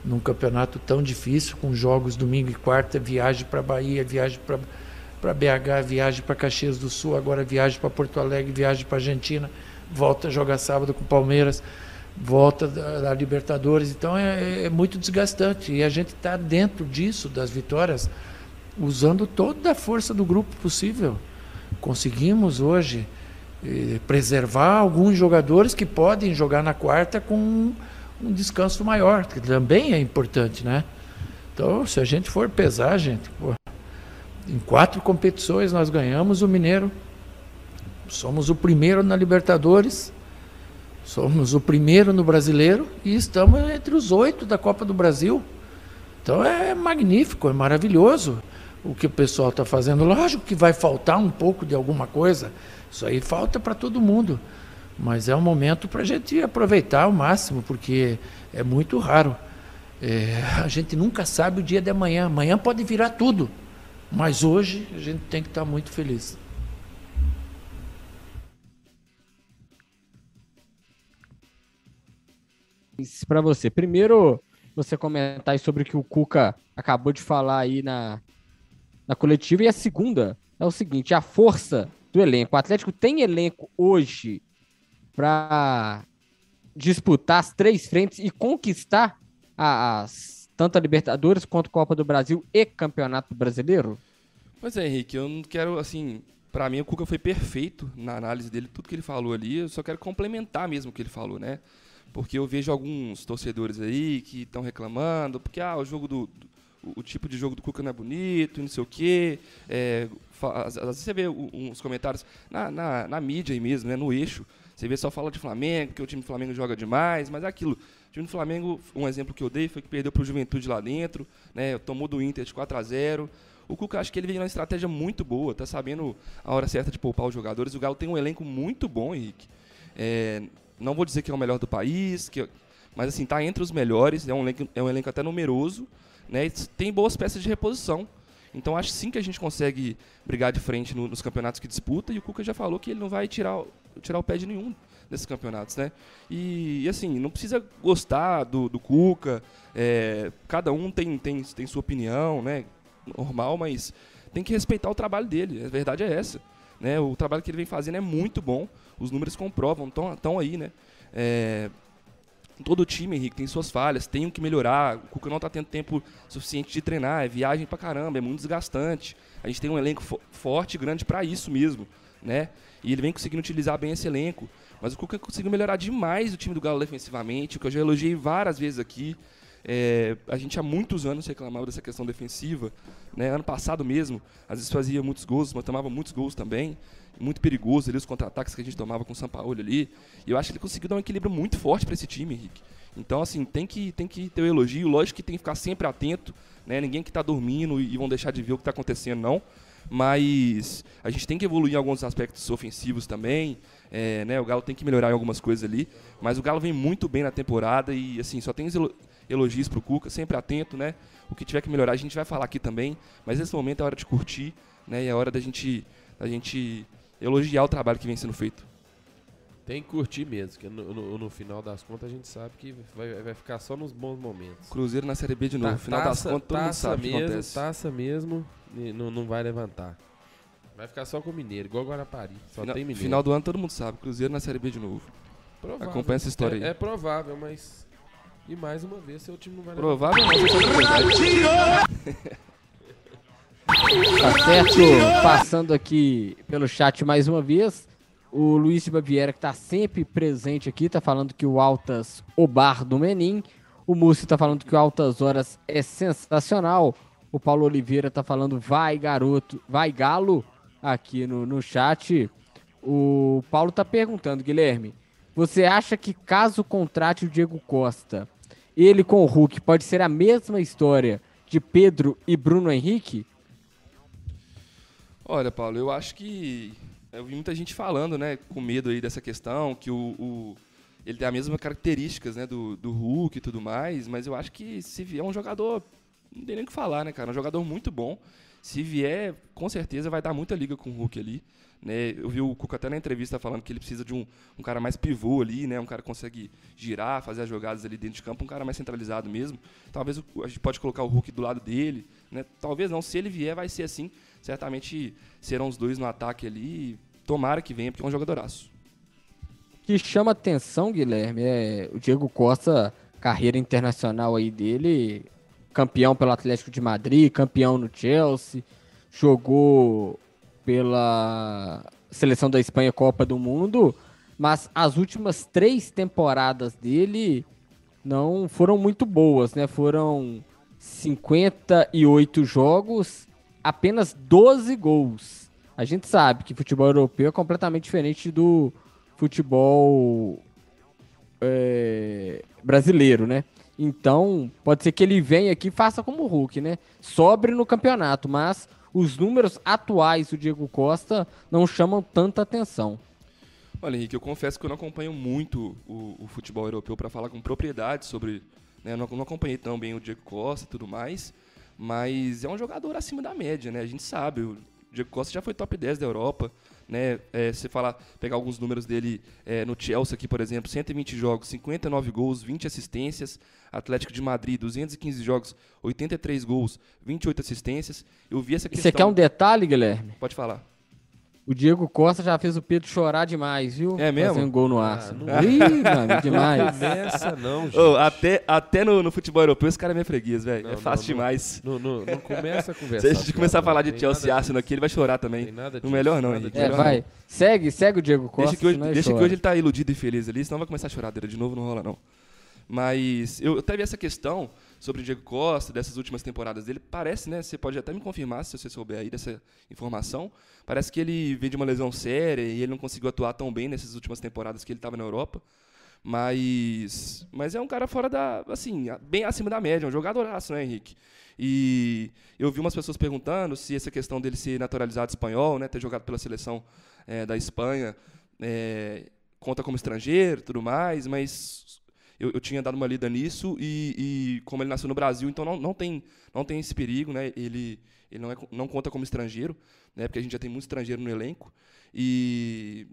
[SPEAKER 5] num campeonato tão difícil, com jogos domingo e quarta, viagem para Bahia, viagem para BH, viagem para Caxias do Sul, agora viagem para Porto Alegre, viagem para Argentina, volta a jogar sábado com o Palmeiras, volta da, Libertadores. Então é, é, muito desgastante. E a gente está dentro disso, das vitórias, usando toda a força do grupo possível. Conseguimos hoje eh, preservar alguns jogadores que podem jogar na quarta com um, um descanso maior, que também é importante, né? Então, se a gente for pesar, gente, pô, em quatro competições nós ganhamos o Mineiro, somos o primeiro na Libertadores, somos o primeiro no Brasileiro e estamos entre os oito da Copa do Brasil. Então é magnífico, é maravilhoso o que o pessoal está fazendo. Lógico que vai faltar um pouco de alguma coisa, isso aí falta para todo mundo. Mas é um momento para a gente aproveitar ao máximo, porque é muito raro. É, a gente nunca sabe o dia de amanhã. Amanhã pode virar tudo. Mas hoje a gente tem que estar muito feliz.
[SPEAKER 1] Para você, primeiro você comentar sobre o que o Cuca acabou de falar aí na, na coletiva. E a segunda é o seguinte: a força do elenco. O Atlético tem elenco hoje para disputar as três frentes e conquistar as, tanto a Libertadores quanto a Copa do Brasil e Campeonato Brasileiro?
[SPEAKER 3] Pois é, Henrique, eu não quero, assim, para mim o Cuca foi perfeito na análise dele, tudo que ele falou ali, eu só quero complementar mesmo o que ele falou, né? Porque eu vejo alguns torcedores aí que estão reclamando, porque ah, o jogo do, do o, tipo de jogo do Cuca não é bonito, não sei o quê. É, às, vezes você vê uns comentários na, na, na, mídia aí mesmo, né, no eixo. Você vê só fala de Flamengo, que o time do Flamengo joga demais, mas é aquilo. O time do Flamengo, um exemplo que eu dei foi que perdeu para o Juventude lá dentro, né, tomou do Inter de 4 a 0 o Cuca acho que ele vem numa estratégia muito boa, tá sabendo a hora certa de poupar os jogadores. O Galo tem um elenco muito bom, Henrique. É, não vou dizer que é o melhor do país, que, mas assim, tá entre os melhores, é um elenco, é um elenco até numeroso né, e tem boas peças de reposição. Então acho sim que a gente consegue brigar de frente no, nos campeonatos que disputa e o Cuca já falou que ele não vai tirar, tirar o pé de nenhum desses campeonatos, né? E, e assim, não precisa gostar do, do Cuca, é, cada um tem, tem, tem sua opinião, né? Normal, mas tem que respeitar o trabalho dele, a verdade é essa. Né? O trabalho que ele vem fazendo é muito bom, os números comprovam, estão aí, né? É, todo time, Henrique, tem suas falhas, tem que melhorar. O Cuca não está tendo tempo suficiente de treinar, é viagem pra caramba, é muito desgastante. A gente tem um elenco fo forte e grande para isso mesmo, né? E ele vem conseguindo utilizar bem esse elenco. Mas o Cuca conseguiu melhorar demais o time do Galo defensivamente, o que eu já elogiei várias vezes aqui. É, a gente há muitos anos reclamava dessa questão defensiva. Né? Ano passado mesmo, às vezes fazia muitos gols, mas tomava muitos gols também muito perigoso ali, os contra-ataques que a gente tomava com o Sampaoli ali. E eu acho que ele conseguiu dar um equilíbrio muito forte para esse time, Henrique. Então, assim, tem que, tem que ter o um elogio. Lógico que tem que ficar sempre atento, né? Ninguém que está dormindo e vão deixar de ver o que está acontecendo, não. Mas a gente tem que evoluir em alguns aspectos ofensivos também. É, né? O Galo tem que melhorar em algumas coisas ali. Mas o Galo vem muito bem na temporada e, assim, só tem elogios para o Cuca, sempre atento, né? O que tiver que melhorar a gente vai falar aqui também. Mas nesse momento é hora de curtir, né? E é hora da gente, da gente elogiar o trabalho que vem sendo feito.
[SPEAKER 2] Tem que curtir mesmo, que no, no, no, final das contas a gente sabe que vai, vai ficar só nos bons momentos.
[SPEAKER 3] Cruzeiro na Série B de novo. no final taça, das contas todo mundo sabe
[SPEAKER 2] mesmo,
[SPEAKER 3] que acontece.
[SPEAKER 2] Taça mesmo, não, não vai levantar. Vai ficar só com o Mineiro, igual Guarapari. Só
[SPEAKER 3] final,
[SPEAKER 2] tem Mineiro.
[SPEAKER 3] Final do ano todo mundo sabe, Cruzeiro na Série B de novo. Provável. Acompanha essa história
[SPEAKER 2] é,
[SPEAKER 3] aí.
[SPEAKER 2] É provável, mas... E mais uma vez, seu time não vai.
[SPEAKER 3] Provável não,
[SPEAKER 1] Tá certo? Passando aqui pelo chat mais uma vez. O Luiz de Baviera, que tá sempre presente aqui, tá falando que o Altas, o bar do Menin. O Múcio tá falando que o Altas Horas é sensacional. O Paulo Oliveira tá falando vai garoto, vai galo aqui no, no chat. O Paulo tá perguntando, Guilherme, você acha que caso contrate o Diego Costa, ele com o Hulk pode ser a mesma história de Pedro e Bruno Henrique?
[SPEAKER 3] Olha, Paulo, eu acho que eu vi muita gente falando, né, com medo aí dessa questão, que o, o ele tem as mesmas características, né, do, do Hulk e tudo mais, mas eu acho que se vier um jogador não tem nem o que falar, né, cara? É um jogador muito bom. Se vier, com certeza vai dar muita liga com o Hulk ali. Né? Eu vi o Cuca até na entrevista falando que ele precisa de um, um cara mais pivô ali, né? Um cara que consegue girar, fazer as jogadas ali dentro de campo, um cara mais centralizado mesmo. Talvez o, a gente pode colocar o Hulk do lado dele, né? Talvez não, se ele vier vai ser assim. Certamente serão os dois no ataque ali. Tomara que venha, porque é um jogadoraço.
[SPEAKER 1] O que chama atenção, Guilherme, é o Diego Costa, carreira internacional aí dele, campeão pelo Atlético de Madrid, campeão no Chelsea, jogou pela seleção da Espanha Copa do Mundo, mas as últimas três temporadas dele não foram muito boas, né? Foram 58 jogos, apenas 12 gols. A gente sabe que futebol europeu é completamente diferente do futebol é, brasileiro, né? Então, pode ser que ele venha aqui e faça como o Hulk, né? Sobre no campeonato, mas os números atuais do Diego Costa não chamam tanta atenção.
[SPEAKER 3] Olha, Henrique, eu confesso que eu não acompanho muito o, o futebol europeu para falar com propriedade sobre. Né? Eu não, não acompanhei tão bem o Diego Costa e tudo mais, mas é um jogador acima da média, né? A gente sabe, o Diego Costa já foi top 10 da Europa, né? É, você falar, pegar alguns números dele é, no Chelsea aqui, por exemplo, 120 jogos, 59 gols, 20 assistências. Atlético de Madrid, 215 jogos, 83 gols, 28 assistências. Eu vi essa questão.
[SPEAKER 1] Você quer um detalhe, Guilherme?
[SPEAKER 3] Pode falar.
[SPEAKER 1] O Diego Costa já fez o Pedro chorar demais, viu?
[SPEAKER 3] É mesmo?
[SPEAKER 1] Fazendo gol no Arsenal. Ah, Ih, mano, demais.
[SPEAKER 2] Não começa não, gente.
[SPEAKER 3] Oh, até até no, no, futebol europeu esse cara é minha freguês, velho. É fácil
[SPEAKER 2] não,
[SPEAKER 3] demais.
[SPEAKER 2] Não, não, não, começa a conversar.
[SPEAKER 3] Se a gente começar a falar de Chelsea Arsenal aqui, ele vai chorar também. Tem nada disso, no melhor não, Henrique.
[SPEAKER 1] É, vai. Não. Segue, segue o Diego Costa.
[SPEAKER 3] Deixa que hoje, deixa que hoje ele tá iludido e feliz ali, senão vai começar a chorar dele de novo, não rola não. Mas eu até vi essa questão sobre o Diego Costa, dessas últimas temporadas dele. Parece, né? Você pode até me confirmar se você souber aí dessa informação. Parece que ele veio de uma lesão séria e ele não conseguiu atuar tão bem nessas últimas temporadas que ele estava na Europa. Mas, mas é um cara fora da, assim, bem acima da média, um jogadoraço, né, Henrique? E eu vi umas pessoas perguntando se essa questão dele ser naturalizado espanhol, né, ter jogado pela seleção é, da Espanha, é, conta como estrangeiro, tudo mais, mas eu, eu, tinha dado uma lida nisso e, e, como ele nasceu no Brasil, então não, não, tem, não tem esse perigo, né? Ele, ele não, é, não conta como estrangeiro, né? Porque a gente já tem muito estrangeiro no elenco. E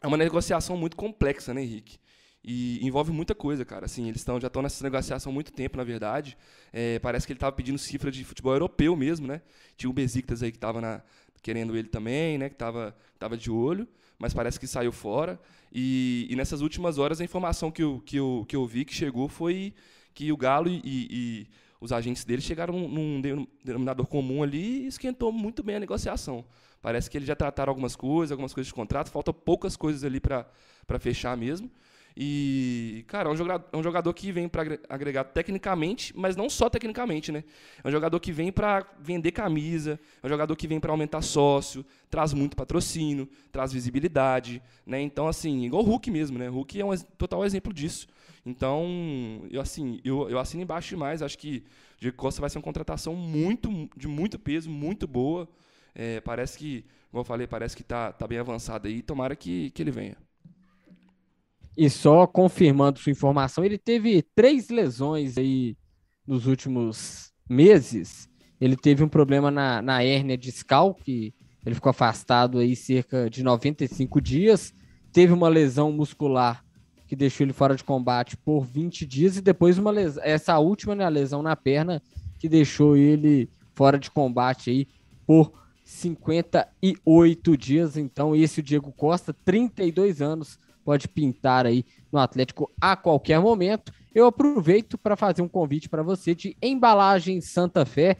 [SPEAKER 3] é uma negociação muito complexa, né, Henrique? E envolve muita coisa, cara. Assim, eles tão, já estão nessa negociação há muito tempo, na verdade. É, parece que ele estava pedindo cifra de futebol europeu mesmo, né? Tinha o Besiktas aí que estava querendo ele também, né? Que estava tava de olho mas parece que saiu fora. E, e, nessas últimas horas, a informação que eu, que, eu, que eu vi que chegou foi que o Galo e, e os agentes dele chegaram num denominador comum ali e esquentou muito bem a negociação. Parece que eles já trataram algumas coisas, algumas coisas de contrato, falta poucas coisas ali para fechar mesmo. E, cara, é um jogador, é um jogador que vem para agregar tecnicamente, mas não só tecnicamente, né? É um jogador que vem para vender camisa, é um jogador que vem para aumentar sócio, traz muito patrocínio, traz visibilidade, né? Então, assim, igual o Hulk mesmo, né? O Hulk é um total exemplo disso. Então, eu assim, eu, eu assino embaixo demais, acho que o Diego Costa vai ser uma contratação muito de muito peso, muito boa. É, parece que, como eu falei, parece que está tá bem avançado aí, tomara que, que ele venha.
[SPEAKER 1] E só confirmando sua informação, ele teve três lesões aí nos últimos meses. Ele teve um problema na, na hérnia discal, que ele ficou afastado aí cerca de 95 dias. Teve uma lesão muscular que deixou ele fora de combate por 20 dias. E depois uma lesão, essa última né, lesão na perna que deixou ele fora de combate aí por 58 dias. Então, esse o Diego Costa, 32 anos, pode pintar aí no Atlético a qualquer momento. Eu aproveito para fazer um convite para você de Embalagem Santa Fé,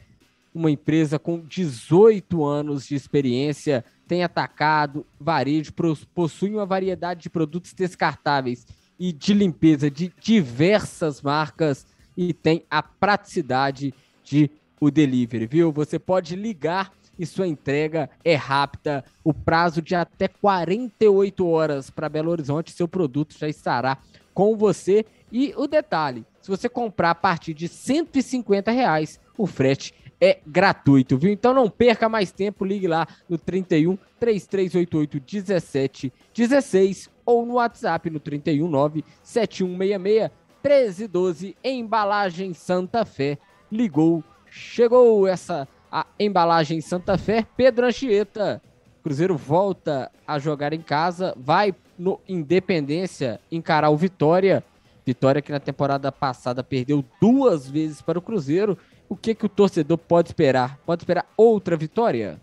[SPEAKER 1] uma empresa com 18 anos de experiência, tem atacado, varejo, possui uma variedade de produtos descartáveis e de limpeza de diversas marcas e tem a praticidade de o delivery, viu? Você pode ligar e sua entrega é rápida. O prazo de até 48 horas para Belo Horizonte, seu produto já estará com você. E o detalhe: se você comprar a partir de 150 reais, o frete é gratuito, viu? Então não perca mais tempo, ligue lá no 31 3388 17 16 ou no WhatsApp no 319 7166 1312 Embalagem Santa Fé. Ligou chegou essa a embalagem Santa Fé, Pedro Anchieta. Cruzeiro volta a jogar em casa, vai no Independência encarar o Vitória. Vitória que na temporada passada perdeu duas vezes para o Cruzeiro. O que, que o torcedor pode esperar? Pode esperar outra vitória?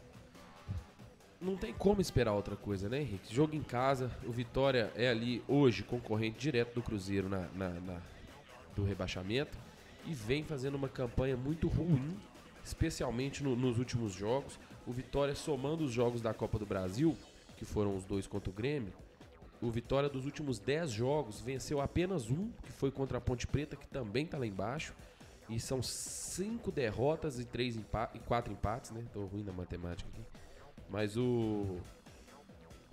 [SPEAKER 2] Não tem como esperar outra coisa, né, Henrique? Jogo em casa, o Vitória é ali hoje concorrente direto do Cruzeiro na, na, na do rebaixamento e vem fazendo uma campanha muito ruim, especialmente no, nos últimos jogos. O Vitória somando os jogos da Copa do Brasil, que foram os dois contra o Grêmio, o Vitória dos últimos 10 jogos venceu apenas um, que foi contra a Ponte Preta, que também está lá embaixo. E são cinco derrotas e três e quatro empates, né? Tô ruim na matemática aqui. Mas o.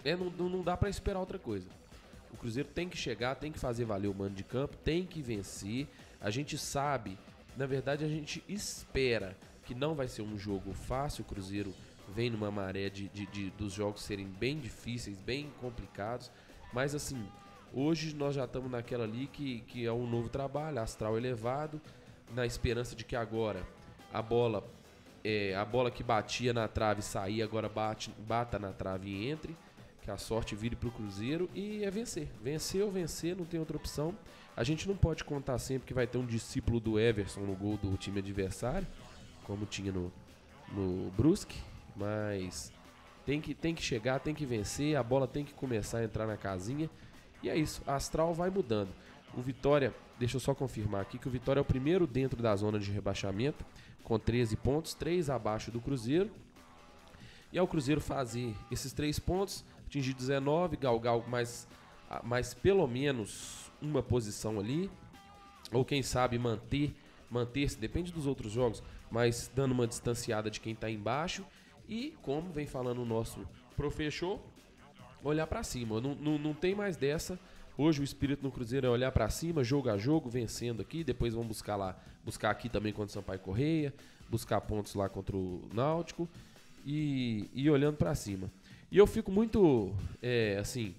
[SPEAKER 2] É, não, não dá para esperar outra coisa. O Cruzeiro tem que chegar, tem que fazer valer o mando de campo, tem que vencer. A gente sabe, na verdade, a gente espera que não vai ser um jogo fácil. O Cruzeiro vem numa maré de, de, de dos jogos serem bem difíceis, bem complicados. Mas assim, hoje nós já estamos naquela ali que, que é um novo trabalho, astral elevado, na esperança de que agora a bola é, a bola que batia na trave sair, agora bate, bata na trave e entre, que a sorte vire para o Cruzeiro e é vencer. Vencer ou vencer, não tem outra opção. A gente não pode contar sempre que vai ter um discípulo do Everson no gol do time adversário, como tinha no, no Brusque, mas tem que, tem que chegar, tem que vencer, a bola tem que começar a entrar na casinha. E é isso, a Astral vai mudando. O Vitória, deixa eu só confirmar aqui que o Vitória é o primeiro dentro da zona de rebaixamento, com 13 pontos, 3 abaixo do Cruzeiro. E ao Cruzeiro fazer esses 3 pontos, atingir 19, galgar mais, mais pelo menos uma posição ali, ou quem sabe manter, manter-se, depende dos outros jogos, mas dando uma distanciada de quem está embaixo e, como vem falando o nosso professor, olhar para cima. Não, não, não tem mais dessa. Hoje o espírito no Cruzeiro é olhar para cima, jogo a jogo, vencendo aqui. Depois vamos buscar lá, buscar aqui também contra o Sampaio Correia, buscar pontos lá contra o Náutico e, e olhando para cima. E eu fico muito, é, assim,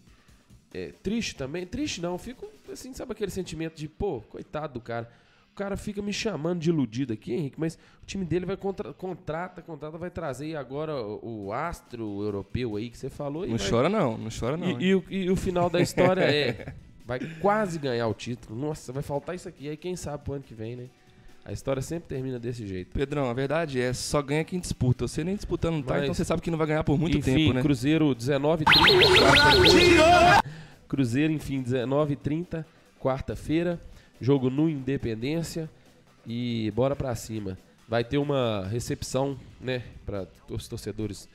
[SPEAKER 2] é, triste também. Triste não, fico assim, sabe aquele sentimento de, pô, coitado do cara cara fica me chamando de iludido aqui, Henrique, mas o time dele vai contra, contrata, contrata, vai trazer agora o, o astro europeu aí que você falou.
[SPEAKER 3] não
[SPEAKER 2] vai...
[SPEAKER 3] chora não, não chora não.
[SPEAKER 2] E, e, o, e o final da história é, vai quase ganhar o título. Nossa, vai faltar isso aqui. Aí quem sabe pro ano que vem, né? A história sempre termina desse jeito.
[SPEAKER 3] Pedrão, a verdade é, só ganha quem disputa. Você nem disputando não tá, Mas, então você sabe que não vai ganhar por muito
[SPEAKER 2] enfim,
[SPEAKER 3] tempo, né?
[SPEAKER 2] Cruzeiro 19 30 Cruzeiro, enfim, 19 30 quarta-feira. Jogo no Independência e bora pra cima. Vai ter uma recepção, né, para os torcedores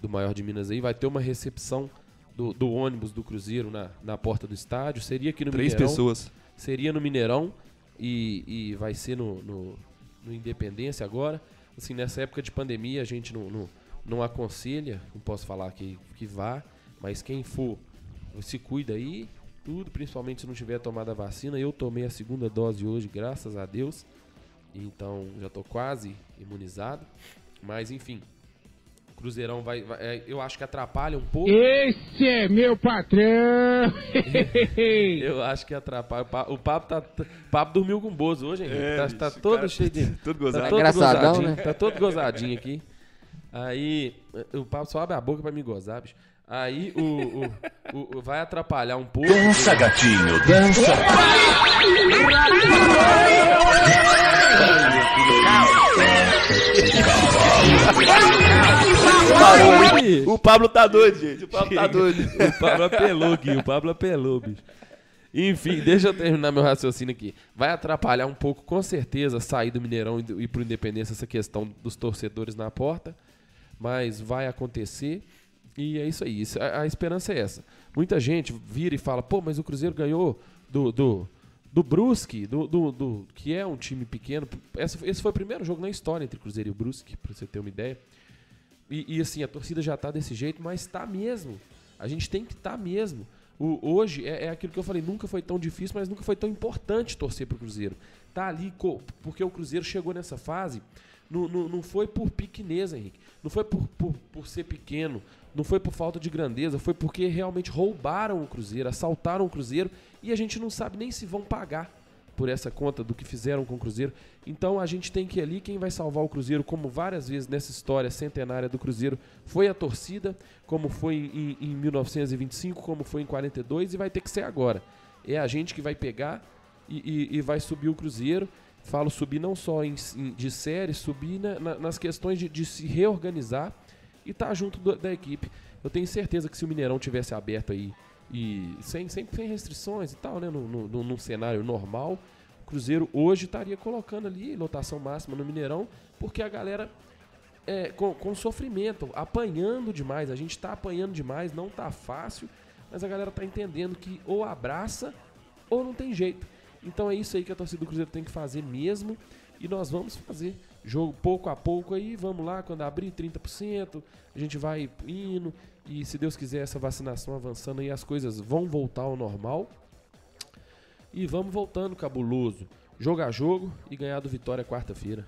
[SPEAKER 2] do Maior de Minas aí, vai ter uma recepção do, do ônibus do Cruzeiro na, na porta do estádio. Seria aqui no
[SPEAKER 3] Três
[SPEAKER 2] Mineirão.
[SPEAKER 3] pessoas.
[SPEAKER 2] Seria no Mineirão e, e vai ser no, no, no, Independência agora. Assim, nessa época de pandemia a gente não, não, não aconselha, não posso falar que, que vá, mas quem for, se cuida aí tudo, principalmente se não tiver tomado a vacina. Eu tomei a segunda dose hoje, graças a Deus. Então já estou quase imunizado. Mas enfim, Cruzeirão vai, vai é, eu acho que atrapalha um pouco.
[SPEAKER 6] Esse é meu patrão.
[SPEAKER 2] eu acho que atrapalha. O papo tá, o papo dormiu com o Bozo hoje, hein? É, tá, tá todo cara, cheio de,
[SPEAKER 3] todo gozado.
[SPEAKER 2] Tá todo gozadinho, né? Tá todo gozadinho aqui. Aí o papo só abre a boca para me gozar, bicho. Aí o, o, o, vai atrapalhar um pouco.
[SPEAKER 7] Dança, gatinho, dança.
[SPEAKER 3] O Pablo tá doido, gente. O Pablo tá doido.
[SPEAKER 2] o Pablo apelou, Gui. O Pablo apelou, bicho. Enfim, deixa eu terminar meu raciocínio aqui. Vai atrapalhar um pouco, com certeza, sair do Mineirão e ir pro Independência essa questão dos torcedores na porta. Mas vai acontecer. E é isso aí. Isso, a, a, esperança é essa. Muita gente vira e fala, pô, mas o Cruzeiro ganhou do, do, do Brusque, do, do, do, que é um time pequeno. Esse, esse foi o primeiro jogo na história entre o Cruzeiro e o Brusque, pra você ter uma ideia. E, e assim, a torcida já tá desse jeito, mas tá mesmo. A gente tem que estar tá mesmo. O, hoje é, é, aquilo que eu falei, nunca foi tão difícil, mas nunca foi tão importante torcer pro Cruzeiro. Tá ali, porque o Cruzeiro chegou nessa fase, não, não, não foi por pequenez, Henrique. Não foi por, por, por ser pequeno, não foi por falta de grandeza, foi porque realmente roubaram o Cruzeiro, assaltaram o Cruzeiro e a gente não sabe nem se vão pagar. por essa conta do que fizeram com o Cruzeiro. Então a gente tem que ir ali, quem vai salvar o Cruzeiro, como várias vezes nessa história centenária do Cruzeiro, foi a torcida, como foi em, em 1925, como foi em 42 e vai ter que ser agora. É a gente que vai pegar e, e- e vai subir o Cruzeiro. Falo subir não só em- em- de série, subir na- na- nas questões de, de se reorganizar e estar junto do- da equipe. Eu tenho certeza que se o Mineirão tivesse aberto aí e sem, sem, sem restrições e tal, né, no, no- num cenário normal, o Cruzeiro hoje estaria colocando ali lotação máxima no Mineirão, porque a galera é, com, com sofrimento, apanhando demais. A gente está apanhando demais, não tá fácil, mas a galera tá entendendo que ou abraça ou não tem jeito. Então é isso aí que a torcida do Cruzeiro tem que fazer mesmo. E nós vamos fazer jogo pouco a pouco aí, vamos lá, quando abrir 30%, a gente vai indo. E se Deus quiser, essa vacinação avançando aí, as coisas vão voltar ao normal. E vamos voltando, cabuloso. Jogo a jogo e ganhar do Vitória quarta-feira.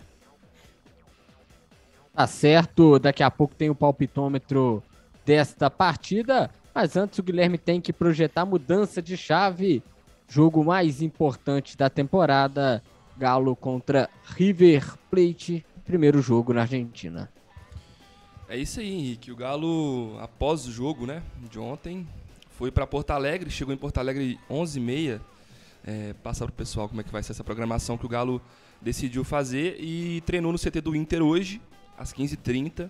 [SPEAKER 1] Tá certo, daqui a pouco tem o palpitômetro desta partida, mas antes o Guilherme tem que projetar mudança de chave. Jogo mais importante da temporada, Galo contra River Plate, primeiro jogo na Argentina.
[SPEAKER 3] É isso aí, Henrique. O Galo, após o jogo, né, de ontem, foi para Porto Alegre, chegou em Porto Alegre 11h30. É, passar pro pessoal como é que vai ser essa programação que o Galo decidiu fazer e treinou no CT do Inter hoje, às 15h30.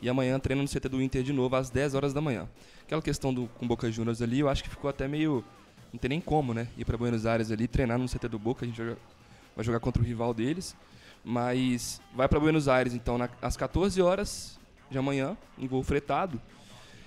[SPEAKER 3] E amanhã treina no CT do Inter de novo, às 10 horas da manhã. Aquela questão do com Boca Juniors ali, eu acho que ficou até meio. Não tem nem como, né? Ir para Buenos Aires ali, treinar no CT do Boca, a gente vai, vai jogar contra o rival deles. Mas vai para Buenos Aires, então, na- às 14 horas de amanhã, em voo fretado.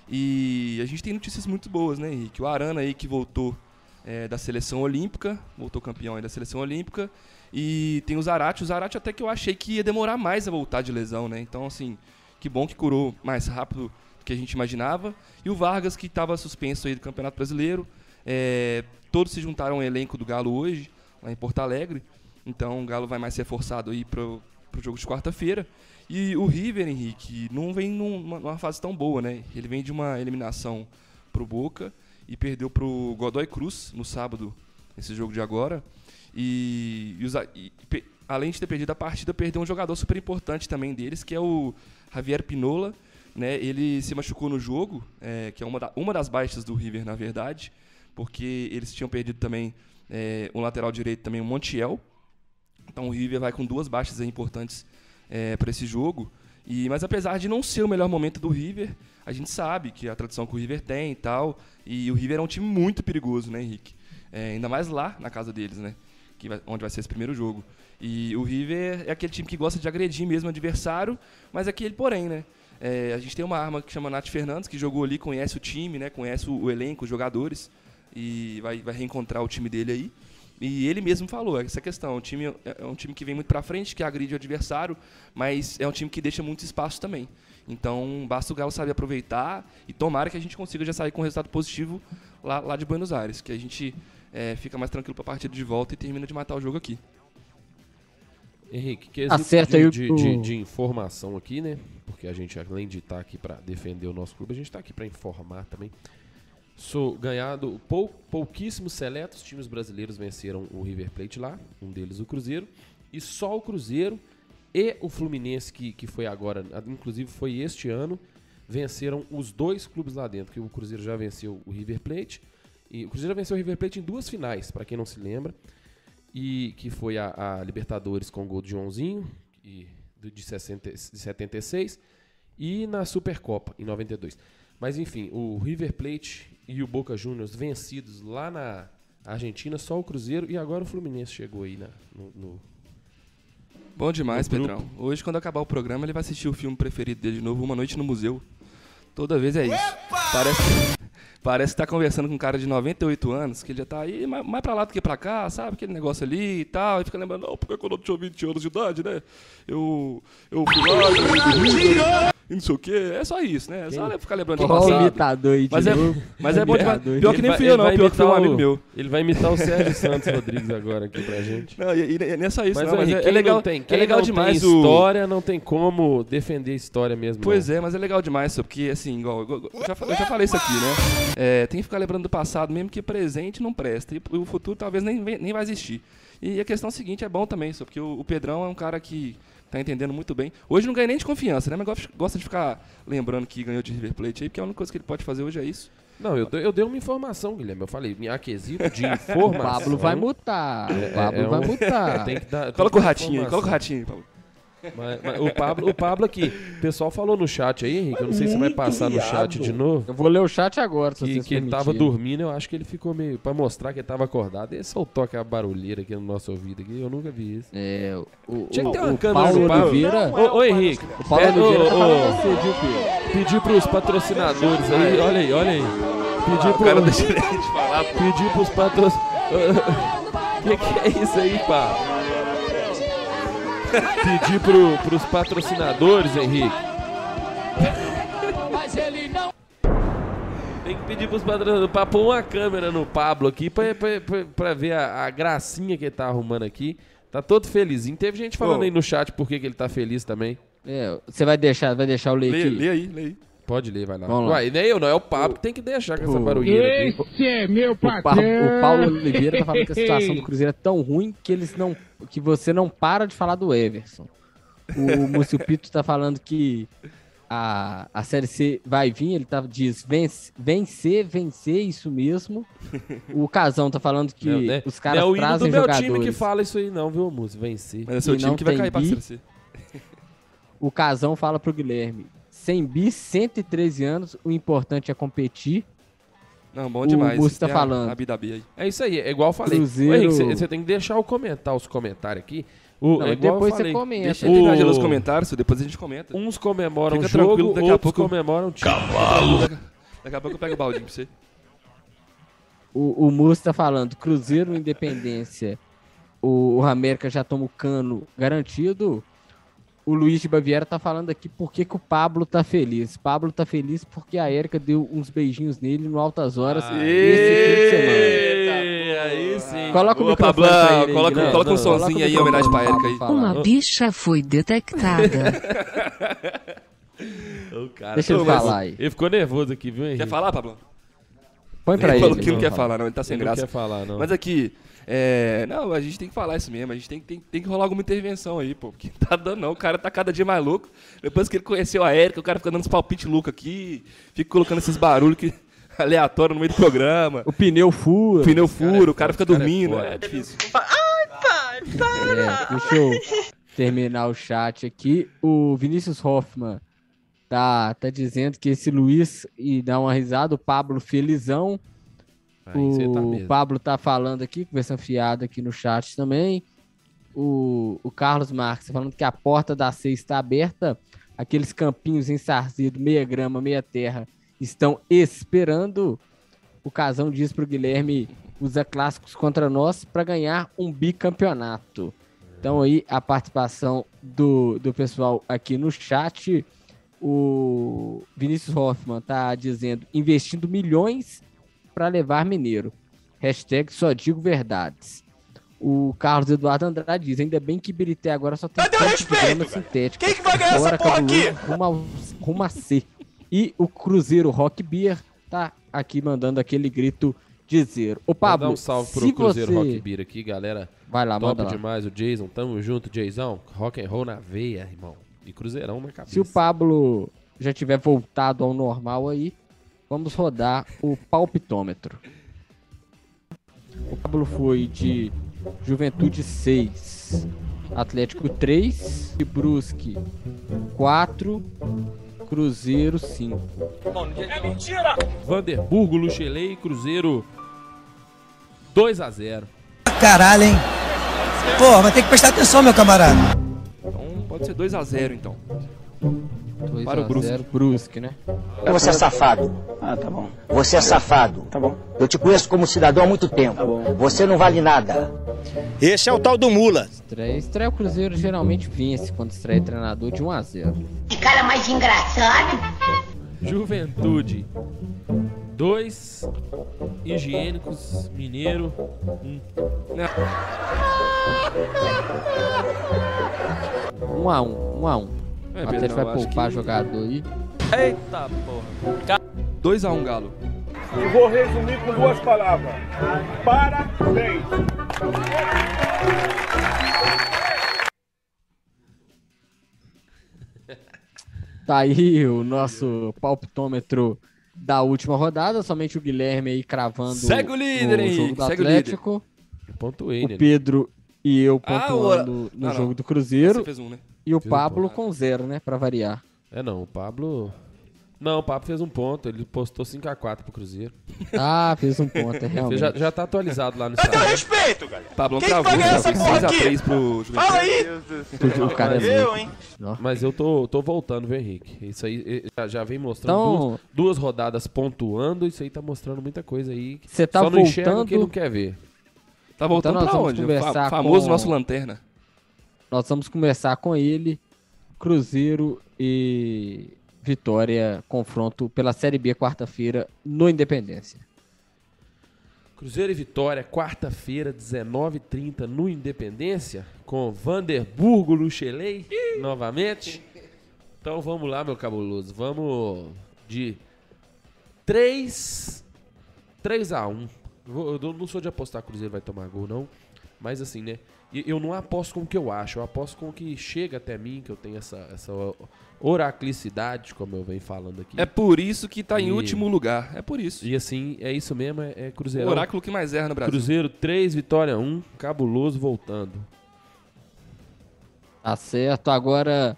[SPEAKER 3] E a gente tem notícias muito boas, né, Henrique? O Arana aí que voltou é, da seleção olímpica, voltou campeão aí da seleção olímpica. E tem o Zarate. O Zarate até que eu achei que ia demorar mais a voltar de lesão, né? Então, assim, que bom que curou mais rápido do que a gente imaginava. E o Vargas, que estava suspenso aí do Campeonato Brasileiro. É, todos se juntaram ao elenco do Galo hoje, lá em Porto Alegre. Então o Galo vai mais reforçado aí pro, pro jogo de quarta-feira. E o River, Henrique, não vem numa, numa fase tão boa, né? Ele vem de uma eliminação pro Boca e perdeu pro Godoy Cruz no sábado, nesse jogo de agora. E, e os e pe- além de ter perdido a partida, perdeu um jogador super importante também deles, que é o Javier Pinola. Né? Ele se machucou no jogo, é, que é uma, da- uma das baixas do River, na verdade, porque eles tinham perdido também é, um lateral direito, também o Montiel. Então o River vai com duas baixas importantes para esse jogo. E, mas apesar de não ser o melhor momento do River, a gente sabe que a tradição que o River tem e tal. E o River é um time muito perigoso, né, Henrique? É, ainda mais lá na casa deles, né? Que vai- onde vai ser esse primeiro jogo. E o River é aquele time que gosta de agredir mesmo o adversário, mas é aquele porém, né? É, a gente tem uma arma que chama Nath Fernandes, que jogou ali, conhece o time, né? Conhece o, o elenco, os jogadores. E vai, vai reencontrar o time dele aí. E ele mesmo falou essa questão. O time é é um time que vem muito pra frente, que agride o adversário, mas é um time que deixa muito espaço também. Então, basta o Galo saber aproveitar e tomara que a gente consiga já sair com um resultado positivo lá, lá de Buenos Aires, que a gente é, fica mais tranquilo pra partida de volta e termina de matar o jogo aqui.
[SPEAKER 2] Henrique, quesito
[SPEAKER 1] Acerta
[SPEAKER 2] de,
[SPEAKER 1] aí o-
[SPEAKER 2] de, de- de informação aqui, né? Porque a gente, além de estar aqui para defender o nosso clube, a gente está aqui para informar também. Sou ganhado pou, pouquíssimos seletos times brasileiros venceram o River Plate lá, um deles o Cruzeiro, e só o Cruzeiro e o Fluminense que, que foi agora, inclusive foi este ano, venceram os dois clubes lá dentro, que o Cruzeiro já venceu o River Plate e o Cruzeiro venceu o River Plate em duas finais, para quem não se lembra e que foi a, a Libertadores com o gol de Joãozinho, e, de, 60, de 76, e na Supercopa, em 92. Mas enfim, o River Plate e o Boca Juniors vencidos lá na Argentina, só o Cruzeiro, e agora o Fluminense chegou aí na, no, no-
[SPEAKER 3] Bom demais. Pedrão. Hoje, quando acabar o programa, ele vai assistir o filme preferido dele de novo, Uma Noite no Museu. Toda vez é isso. Parece, parece que tá conversando com um cara de 98 anos, que ele já tá aí mais, mais pra lá do que pra cá, sabe? Aquele negócio ali e tal. E fica lembrando, não, porque quando eu tinha 20 anos de idade, né? Eu, eu fui lá, eu e não sei o quê. É só isso, né? É só ficar lembrando
[SPEAKER 1] o
[SPEAKER 3] passado.
[SPEAKER 1] imitador aí de
[SPEAKER 3] Mas é,
[SPEAKER 1] novo.
[SPEAKER 3] mas é bom demais. Pior que nem fui eu, não. Pior que foi um amigo
[SPEAKER 2] o-
[SPEAKER 3] meu.
[SPEAKER 2] Ele vai imitar o Sérgio Santos Rodrigues agora aqui pra gente.
[SPEAKER 3] Não, e, e é isso,
[SPEAKER 2] Mas,
[SPEAKER 3] não. Mas
[SPEAKER 2] Henrique,
[SPEAKER 3] é, é legal,
[SPEAKER 2] não tem,
[SPEAKER 3] é legal
[SPEAKER 2] não
[SPEAKER 3] demais
[SPEAKER 2] tem
[SPEAKER 3] o...
[SPEAKER 2] história, não tem como defender a história mesmo.
[SPEAKER 3] Pois
[SPEAKER 2] não.
[SPEAKER 3] é, mas é legal demais, só porque assim, igual, eu, já, eu já falei isso aqui, né? É, tem que ficar lembrando do passado, mesmo que presente não presta. E o futuro talvez nem, nem vai existir. E a questão é a seguinte, é bom também, só porque o, o Pedrão é um cara que tá entendendo muito bem. Hoje não ganha nem de confiança, né? Mas gosta- de ficar lembrando que ganhou de River Plate aí, porque a única coisa que ele pode fazer hoje é isso.
[SPEAKER 2] Não, eu, dei- eu dei uma informação, Guilherme. Eu falei, em quesito de
[SPEAKER 1] O
[SPEAKER 2] informação.
[SPEAKER 1] Pablo vai mutar. O Pablo
[SPEAKER 2] é
[SPEAKER 1] vai
[SPEAKER 2] um-
[SPEAKER 1] mutar.
[SPEAKER 2] Tem que dar, tem
[SPEAKER 3] Coloca
[SPEAKER 2] que
[SPEAKER 3] o
[SPEAKER 2] dar
[SPEAKER 3] ratinho aí, coloca o ratinho aí, Pablo.
[SPEAKER 2] Mas- mas o, Pablo, o Pablo aqui, o pessoal falou no chat aí, Henrique, eu não sei se você vai passar no chat de novo,
[SPEAKER 1] Eu vou ler o chat agora, se
[SPEAKER 2] que, que ele tava dormindo, eu acho que ele ficou meio, pra mostrar que ele tava acordado, ele soltou aquela barulheira aqui no nosso ouvido aqui, eu nunca vi isso.
[SPEAKER 1] É, o,
[SPEAKER 2] Tinha que
[SPEAKER 1] o,
[SPEAKER 2] ter uma
[SPEAKER 1] o
[SPEAKER 2] câmera
[SPEAKER 1] Paulo
[SPEAKER 2] no Pablo.
[SPEAKER 1] Oliveira...
[SPEAKER 2] Ô, ô Henrique,
[SPEAKER 1] O Paulo
[SPEAKER 2] pede-
[SPEAKER 1] Oliveira tá
[SPEAKER 2] ô,
[SPEAKER 1] Pedro?
[SPEAKER 2] pedir pros patrocinadores aí, olha aí, olha aí. Pedir
[SPEAKER 3] O
[SPEAKER 2] pro,
[SPEAKER 3] cara deixa ele de falar, pô.
[SPEAKER 2] pedir pros patrocinadores. que que é isso aí, Pablo? Pedir pro, pros patrocinadores, Henrique. Tem que pedir pros patrocinadores pra pôr uma câmera no Pablo aqui pra, pra, pra, pra ver a, a gracinha que ele tá arrumando aqui. Tá todo felizinho. Teve gente falando
[SPEAKER 3] Ô.
[SPEAKER 2] aí no chat por que que ele tá feliz também.
[SPEAKER 1] É, você vai deixar, vai deixar o ler
[SPEAKER 3] Lê, lê aí, lê aí.
[SPEAKER 2] Pode ler, vai lá.
[SPEAKER 1] Vamos lá.
[SPEAKER 2] Uai, nem eu, não. É o Pablo que tem que deixar com essa barulheira aqui.
[SPEAKER 6] Esse é meu
[SPEAKER 1] O, Pa-
[SPEAKER 6] patrão.
[SPEAKER 1] o Paulo Oliveira tá falando que a situação do Cruzeiro é tão ruim que eles não, que você não para de falar do Everson. O Múcio Pito tá falando que a, a Série C vai vir, ele tá, diz vence, vencer, vencer, isso mesmo. O Casão tá falando que
[SPEAKER 2] Não, né?
[SPEAKER 1] os caras
[SPEAKER 2] não é o do
[SPEAKER 1] trazem
[SPEAKER 2] meu
[SPEAKER 1] jogadores.
[SPEAKER 2] time que fala isso aí, não, viu, Múcio? Vencer.
[SPEAKER 3] Mas é seu
[SPEAKER 1] E
[SPEAKER 3] time
[SPEAKER 1] não
[SPEAKER 3] que vai cair pra. Série C.
[SPEAKER 1] O Casão fala pro Guilherme, sem bis, 113 anos, o importante é competir.
[SPEAKER 3] Não, bom
[SPEAKER 1] O
[SPEAKER 3] demais.
[SPEAKER 1] Busto tá
[SPEAKER 3] Tem a-
[SPEAKER 1] falando.
[SPEAKER 3] A Bidabi aí.
[SPEAKER 2] É isso aí, é igual eu falei.
[SPEAKER 1] Cruzeiro-
[SPEAKER 2] você tem que deixar eu comentar os comentários aqui. O,
[SPEAKER 1] Não,
[SPEAKER 2] é igual
[SPEAKER 1] depois você comenta.
[SPEAKER 3] Deixa
[SPEAKER 2] O-
[SPEAKER 3] ele nos comentários, depois a gente comenta.
[SPEAKER 2] Uns comemoram o
[SPEAKER 3] Fica
[SPEAKER 2] jogo,
[SPEAKER 3] tranquilo, daqui a
[SPEAKER 2] outros
[SPEAKER 3] pouco-
[SPEAKER 2] comemoram o time.
[SPEAKER 3] Daqui a pouco eu pego o baldinho pra você.
[SPEAKER 1] O, o tá falando, Cruzeiro Independência, o, o América já toma o cano garantido. O Luiz de Baviera tá falando aqui por que, que o Pablo tá feliz. Pablo tá feliz porque a Erika deu uns beijinhos nele no Altas Horas
[SPEAKER 2] Ah,
[SPEAKER 1] esse fim de semana.
[SPEAKER 2] Eita, aí sim.
[SPEAKER 1] Coloca o
[SPEAKER 3] Pablão,
[SPEAKER 1] pra ele aí,
[SPEAKER 3] coloca-
[SPEAKER 1] Guilherme.
[SPEAKER 3] coloca um
[SPEAKER 1] Não,
[SPEAKER 3] sonzinho
[SPEAKER 1] o
[SPEAKER 3] aí em homenagem pra Erika aí.
[SPEAKER 8] Uma bicha foi detectada.
[SPEAKER 2] O cara-
[SPEAKER 1] Deixa ele
[SPEAKER 3] mas-
[SPEAKER 1] falar aí.
[SPEAKER 2] Ele ficou nervoso aqui, viu, Henrique?
[SPEAKER 3] Quer falar, Pablo?
[SPEAKER 1] Põe pra
[SPEAKER 3] ele
[SPEAKER 1] ele.
[SPEAKER 3] falou que não quer
[SPEAKER 1] falar.
[SPEAKER 3] não. Ele tá sem
[SPEAKER 2] Ele não
[SPEAKER 3] graça.
[SPEAKER 2] quer falar, não.
[SPEAKER 3] Mas aqui, é... Não, a gente tem que falar isso mesmo. A gente tem, tem, tem que rolar alguma intervenção aí, pô. Porque tá dando, não. O cara tá cada dia mais louco. Depois que ele conheceu a Erika, o cara fica dando uns palpites loucos aqui. Fica colocando esses barulhos que... aleatórios no meio do programa.
[SPEAKER 1] O pneu fura.
[SPEAKER 3] O pneu fura, o cara fica
[SPEAKER 2] cara é
[SPEAKER 3] dormindo.
[SPEAKER 2] foda.
[SPEAKER 3] É difícil.
[SPEAKER 1] É, deixa eu terminar o chat aqui. O Vinícius Hoffman tá, tá dizendo que esse Luiz e dá uma risada, o Pablo felizão.
[SPEAKER 2] Tá
[SPEAKER 1] o
[SPEAKER 2] mesmo.
[SPEAKER 1] Pablo tá falando aqui, conversando fiado aqui no chat também. O, o Carlos Marques tá falando que a porta da C está aberta. Aqueles campinhos ensarzidos, meia grama, meia terra, estão esperando. O Casão diz pro Guilherme usa clássicos contra nós para ganhar um bicampeonato. Então aí a participação do, do pessoal aqui no chat. O Vinícius Hoffman tá dizendo investindo milhões para levar Mineiro. Hashtag só digo verdades. O Carlos Eduardo Andrade diz, ainda bem que Birité agora só tem de grama sintética. Quem que vai ganhar essa porra aqui? Rumo, ao- rumo a C. E o Cruzeiro Rock Beer tá aqui mandando aquele grito dizer. Ô
[SPEAKER 2] Vou
[SPEAKER 1] Pablo,
[SPEAKER 2] dar um salve pro Cruzeiro
[SPEAKER 1] você...
[SPEAKER 2] Rock Beer aqui, galera.
[SPEAKER 1] Vai lá,
[SPEAKER 2] Top
[SPEAKER 1] manda lá.
[SPEAKER 2] demais o Jason. Tamo junto, Jayzão. Rock and roll na veia, irmão. E Cruzeirão na cabeça.
[SPEAKER 1] Se o Pablo já tiver voltado ao normal aí, vamos rodar o palpitômetro. O Pablo foi de Juventude 6, Atlético 3, e Brusque 4, Cruzeiro 5.
[SPEAKER 2] Vanderburgo, Luxelei, Cruzeiro 2 a 0
[SPEAKER 9] Caralho, hein? Pô, vai ter que prestar atenção, meu camarada.
[SPEAKER 3] Então pode ser 2x0, então.
[SPEAKER 1] 2
[SPEAKER 3] Para o Brusque.
[SPEAKER 1] 0 Brusque, né?
[SPEAKER 10] Você é safado. Ah, tá bom. Você é safado. Tá bom. Eu te conheço como cidadão há muito tempo. Tá bom. Você não vale nada.
[SPEAKER 9] Esse é o tal do Mula.
[SPEAKER 1] Estreia, estreia o Cruzeiro geralmente vence quando estreia treinador de 1 a 0
[SPEAKER 11] Que cara mais engraçado.
[SPEAKER 2] Juventude 2, Higiênicos, Mineiro 1.
[SPEAKER 1] 1 a 1 1 a 1
[SPEAKER 3] é,
[SPEAKER 1] o Atlético vai poupar
[SPEAKER 3] que...
[SPEAKER 1] jogador aí. Eita porra.
[SPEAKER 3] 2x1 um, Galo.
[SPEAKER 6] E vou resumir com duas palavras. Parabéns.
[SPEAKER 1] Tá aí o nosso palpitômetro da última rodada, somente o Guilherme aí cravando
[SPEAKER 3] Segue o líder,
[SPEAKER 1] no jogo do
[SPEAKER 3] Segue Atlético. O,
[SPEAKER 1] líder.
[SPEAKER 2] Pontuei,
[SPEAKER 1] o Pedro né? e eu né?
[SPEAKER 3] Ah,
[SPEAKER 1] pontuando ah,
[SPEAKER 3] o...
[SPEAKER 1] no
[SPEAKER 3] ah,
[SPEAKER 1] jogo do Cruzeiro.
[SPEAKER 3] Você fez um, né?
[SPEAKER 1] E o
[SPEAKER 2] um
[SPEAKER 1] Pablo
[SPEAKER 2] ponto.
[SPEAKER 1] com zero, né? Pra variar.
[SPEAKER 2] É não, o Pablo. Não, o Pablo fez um ponto, ele postou 5x4 pro Cruzeiro.
[SPEAKER 1] Ah, fez um ponto, é realmente.
[SPEAKER 2] já, já tá atualizado lá no Instagram.
[SPEAKER 7] Respeito, galera.
[SPEAKER 3] Pablão
[SPEAKER 7] Quem que
[SPEAKER 3] travou,
[SPEAKER 7] vai ganhar
[SPEAKER 3] já
[SPEAKER 7] essa
[SPEAKER 3] fez
[SPEAKER 7] porra
[SPEAKER 3] 6x3 pro.
[SPEAKER 7] Fala aí.
[SPEAKER 1] O cara é
[SPEAKER 7] Eu, hein?
[SPEAKER 2] Mas eu tô, tô voltando, viu, Henrique? Isso aí eh, já, já vem mostrando
[SPEAKER 1] Então-
[SPEAKER 2] duas, duas rodadas pontuando, isso aí tá mostrando muita coisa aí.
[SPEAKER 1] Você tá
[SPEAKER 2] Só não enxerga
[SPEAKER 1] voltando-
[SPEAKER 2] quem não quer ver.
[SPEAKER 3] Tá voltando
[SPEAKER 1] Então
[SPEAKER 3] pra onde? O famoso
[SPEAKER 1] com-
[SPEAKER 3] nosso lanterna.
[SPEAKER 1] Nós vamos começar com ele. Cruzeiro e Vitória, confronto pela Série B quarta-feira no Independência.
[SPEAKER 2] Cruzeiro e Vitória, quarta-feira, 19h30, no Independência, com Vanderburgo Luchelei, novamente. Então vamos lá, meu cabuloso. Vamos de 3, 3 a 1 Vou- Eu não sou de apostar que o Cruzeiro vai tomar gol, não. Mas assim, né? E- Eu não aposto com o que eu acho, eu aposto com o que chega até mim, que eu tenho essa, essa oraclicidade, como eu venho falando aqui.
[SPEAKER 3] É por isso que tá em
[SPEAKER 2] E-
[SPEAKER 3] último lugar. É por isso.
[SPEAKER 2] E assim, é isso mesmo, é, é
[SPEAKER 3] O
[SPEAKER 2] Cruzeiro.
[SPEAKER 3] oráculo que mais erra no Brasil.
[SPEAKER 2] Cruzeiro 3, Vitória 1, cabuloso voltando.
[SPEAKER 1] Tá certo. Agora,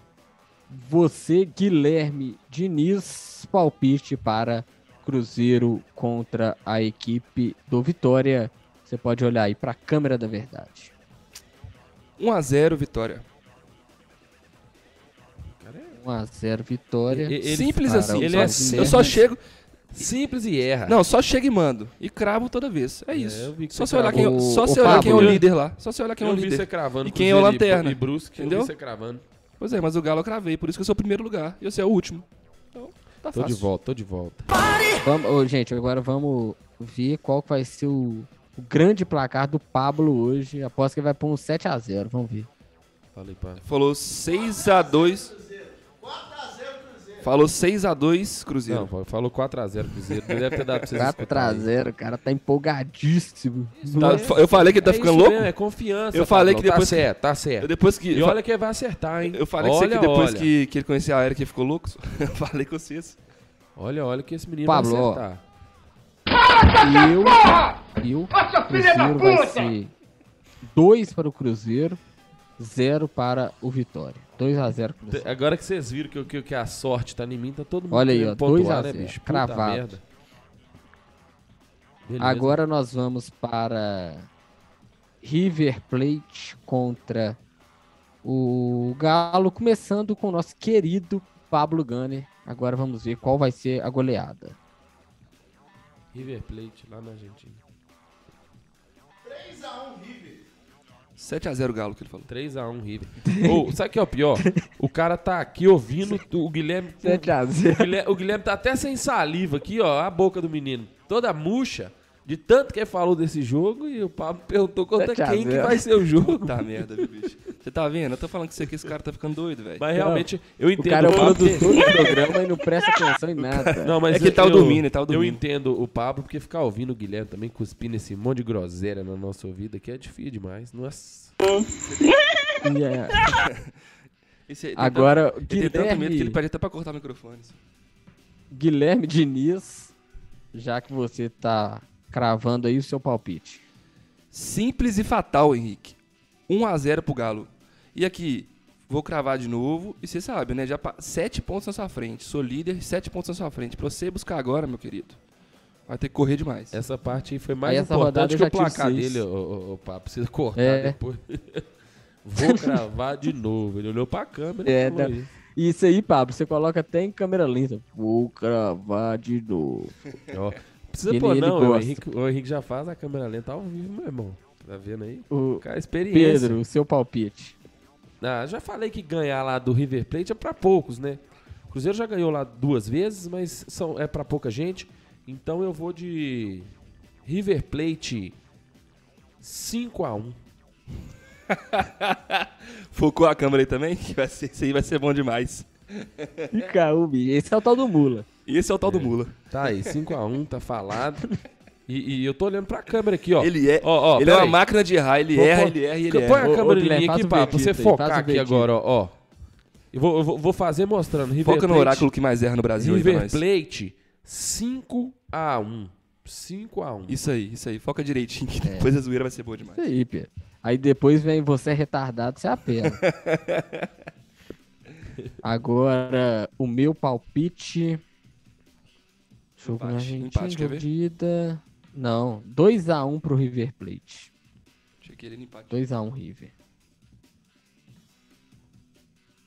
[SPEAKER 1] você, Guilherme Diniz, palpite para Cruzeiro contra a equipe do Vitória. Você pode olhar aí para a câmera da verdade.
[SPEAKER 3] 1x0 vitória.
[SPEAKER 1] 1x0 Vitória.
[SPEAKER 2] E- ele-
[SPEAKER 3] Simples assim.
[SPEAKER 2] ele é.
[SPEAKER 3] Eu só chego.
[SPEAKER 2] Simples e erra.
[SPEAKER 3] Não, só chego e mando. E cravo toda vez. É isso.
[SPEAKER 2] eu vi que
[SPEAKER 3] só
[SPEAKER 2] você
[SPEAKER 3] você olhar quem, só você olhar quem é o
[SPEAKER 1] Pablo-
[SPEAKER 3] líder lá. Só você olhar quem é o líder.
[SPEAKER 2] você cravando
[SPEAKER 3] E quem é o lanterna.
[SPEAKER 2] E Brusque, eu
[SPEAKER 3] Entendeu?
[SPEAKER 2] vi você cravando.
[SPEAKER 3] Pois é, mas o Galo eu cravei, por isso que eu sou o primeiro lugar. E você é o último. Então, tá
[SPEAKER 2] Tô
[SPEAKER 3] fácil.
[SPEAKER 2] de volta, tô de volta.
[SPEAKER 1] Vamos, ô, gente, agora vamos ver qual que vai ser o, o grande placar do Pablo hoje. Aposto que ele vai pôr um 7x0. Vamos ver.
[SPEAKER 2] Falei, pá.
[SPEAKER 3] Falou 6x2. Falou 6x2 Cruzeiro.
[SPEAKER 2] Não, pô, falou 4x0 Cruzeiro. Não deve ter dado pra vocês escutarem.
[SPEAKER 1] 4x0, o cara tá empolgadíssimo.
[SPEAKER 3] Tá, eu falei que ele tá
[SPEAKER 2] É
[SPEAKER 3] ficando
[SPEAKER 2] isso
[SPEAKER 3] louco?
[SPEAKER 2] mesmo, é confiança.
[SPEAKER 3] Eu falei
[SPEAKER 2] Pablão.
[SPEAKER 3] que depois
[SPEAKER 2] Tá
[SPEAKER 3] que-
[SPEAKER 2] certo, tá certo.
[SPEAKER 3] Depois que.
[SPEAKER 2] E olha que vai acertar, hein?
[SPEAKER 3] Eu falei que,
[SPEAKER 2] olha,
[SPEAKER 3] você que depois
[SPEAKER 2] olha.
[SPEAKER 3] que, que ele conhecia a Era que ficou louco. Eu falei com vocês.
[SPEAKER 2] Olha, olha que esse menino
[SPEAKER 1] Pablo,
[SPEAKER 2] vai
[SPEAKER 1] ó.
[SPEAKER 2] Acertar.
[SPEAKER 1] Eu, eu, Cruzeiro vai ser 2 para o Cruzeiro, 0 para o Vitória. 2x0 Cruzeiro.
[SPEAKER 2] Agora que vocês viram que, que, que a sorte tá em mim, tá todo mundo
[SPEAKER 1] Olha aí, ó,
[SPEAKER 2] pontuar,
[SPEAKER 1] 2 a
[SPEAKER 2] né,
[SPEAKER 1] 0,
[SPEAKER 2] bicho? Puta
[SPEAKER 1] cravado. Agora nós vamos para River Plate contra o Galo, começando com o nosso querido Pablo Gunner. Agora vamos ver qual vai ser a goleada.
[SPEAKER 2] River Plate lá na Argentina.
[SPEAKER 3] 7x0 Galo que ele falou.
[SPEAKER 2] 3x1 River. Ô, sabe o que é o pior? O cara tá aqui ouvindo o Guilherme.
[SPEAKER 1] 7x0.
[SPEAKER 2] O Guilherme, o Guilherme tá até sem saliva aqui, ó. A boca do menino. Toda murcha. De tanto que ele falou desse jogo e o Pablo perguntou contra
[SPEAKER 1] 7 a
[SPEAKER 2] quem que
[SPEAKER 1] 0.
[SPEAKER 2] vai ser o jogo.
[SPEAKER 3] Tá merda, viu, bicho. Você tá vendo? Eu tô falando que isso aqui, esse cara tá ficando doido, velho.
[SPEAKER 2] Mas realmente, eu
[SPEAKER 1] O
[SPEAKER 2] entendo
[SPEAKER 1] cara é o produtor do programa e não presta atenção em nada.
[SPEAKER 2] Não, mas
[SPEAKER 3] É que ele tava
[SPEAKER 2] eu-
[SPEAKER 3] dormindo, ele tava
[SPEAKER 2] Eu entendo o Pablo, porque ficar ouvindo o Guilherme também cuspindo esse monte de groselha na nossa vida aqui é difícil demais. Nossa.
[SPEAKER 1] É-
[SPEAKER 3] Esse- ele
[SPEAKER 1] Agora,
[SPEAKER 3] tanto- ele tem tanto medo que ele
[SPEAKER 1] Guilherme,
[SPEAKER 3] pede até pra cortar o microfone.
[SPEAKER 1] Guilherme Diniz, já que você tá cravando aí o seu palpite.
[SPEAKER 3] Simples e fatal, Henrique. 1x0 pro Galo. E aqui, vou cravar de novo. E você sabe, né? Já 7 pontos na sua frente. Sou líder, 7 pontos na sua frente. Pra você buscar agora, meu querido, vai ter que correr demais.
[SPEAKER 2] Essa parte aí foi mais
[SPEAKER 1] Aí essa rodada
[SPEAKER 2] importante
[SPEAKER 1] eu
[SPEAKER 2] que o placar dele, ô, ô, ô, Pablo. Precisa cortar
[SPEAKER 1] É.
[SPEAKER 2] depois. Vou cravar de novo. Ele olhou pra câmera
[SPEAKER 1] É,
[SPEAKER 2] e falou
[SPEAKER 1] não.
[SPEAKER 2] isso.
[SPEAKER 1] Isso aí, Pablo, você coloca até em câmera lenta. Vou cravar de novo.
[SPEAKER 2] Ó, Precisa
[SPEAKER 1] Ele-
[SPEAKER 2] pôr,
[SPEAKER 1] ele
[SPEAKER 2] não. O. Henrique, o Henrique já faz a câmera lenta ao vivo, meu irmão. Tá vendo aí?
[SPEAKER 1] O
[SPEAKER 2] Cara, experiência.
[SPEAKER 1] Pedro, o seu palpite.
[SPEAKER 2] Ah, já falei que ganhar lá do River Plate é pra poucos, né? O Cruzeiro já ganhou lá duas vezes, mas são, é pra pouca gente. Então eu vou de River Plate 5x1.
[SPEAKER 3] Focou a câmera aí também? Que vai ser, isso aí vai ser bom demais.
[SPEAKER 1] Icaúbi, esse é o tal do Mula.
[SPEAKER 3] E esse é o tal do Mula.
[SPEAKER 2] Tá aí, 5x1, tá falado. E, e eu tô olhando pra câmera aqui, ó.
[SPEAKER 3] Ele é,
[SPEAKER 2] Ó, ó,
[SPEAKER 3] ele é uma máquina de errar, ele
[SPEAKER 2] Vou
[SPEAKER 3] erra,
[SPEAKER 2] pôr-
[SPEAKER 3] ele erra e ele
[SPEAKER 2] Põe
[SPEAKER 3] erra.
[SPEAKER 2] a
[SPEAKER 1] Ô, ô,
[SPEAKER 2] câmera em mim aqui, pá, pra você
[SPEAKER 1] verdito aí,
[SPEAKER 2] focar
[SPEAKER 1] o
[SPEAKER 2] aqui agora, ó. ó. Eu vou, eu vou- fazer mostrando. River
[SPEAKER 3] Foca no
[SPEAKER 2] Plate-
[SPEAKER 3] oráculo que mais erra no Brasil aí pra
[SPEAKER 2] River
[SPEAKER 3] nós.
[SPEAKER 2] Plate 5x1. 5x1.
[SPEAKER 3] Isso aí, isso aí. Foca direitinho, que
[SPEAKER 2] É.
[SPEAKER 3] depois a zoeira vai ser boa demais.
[SPEAKER 1] Isso aí, Pedro. Aí depois vem você é retardado, você apela. Agora, o meu palpite. Jogo na
[SPEAKER 3] Empate,
[SPEAKER 1] Argentina,
[SPEAKER 3] empate, quer ver?
[SPEAKER 1] Não, 2x1 pro River Plate.
[SPEAKER 3] Achei que ele empate.
[SPEAKER 1] 2x1 River.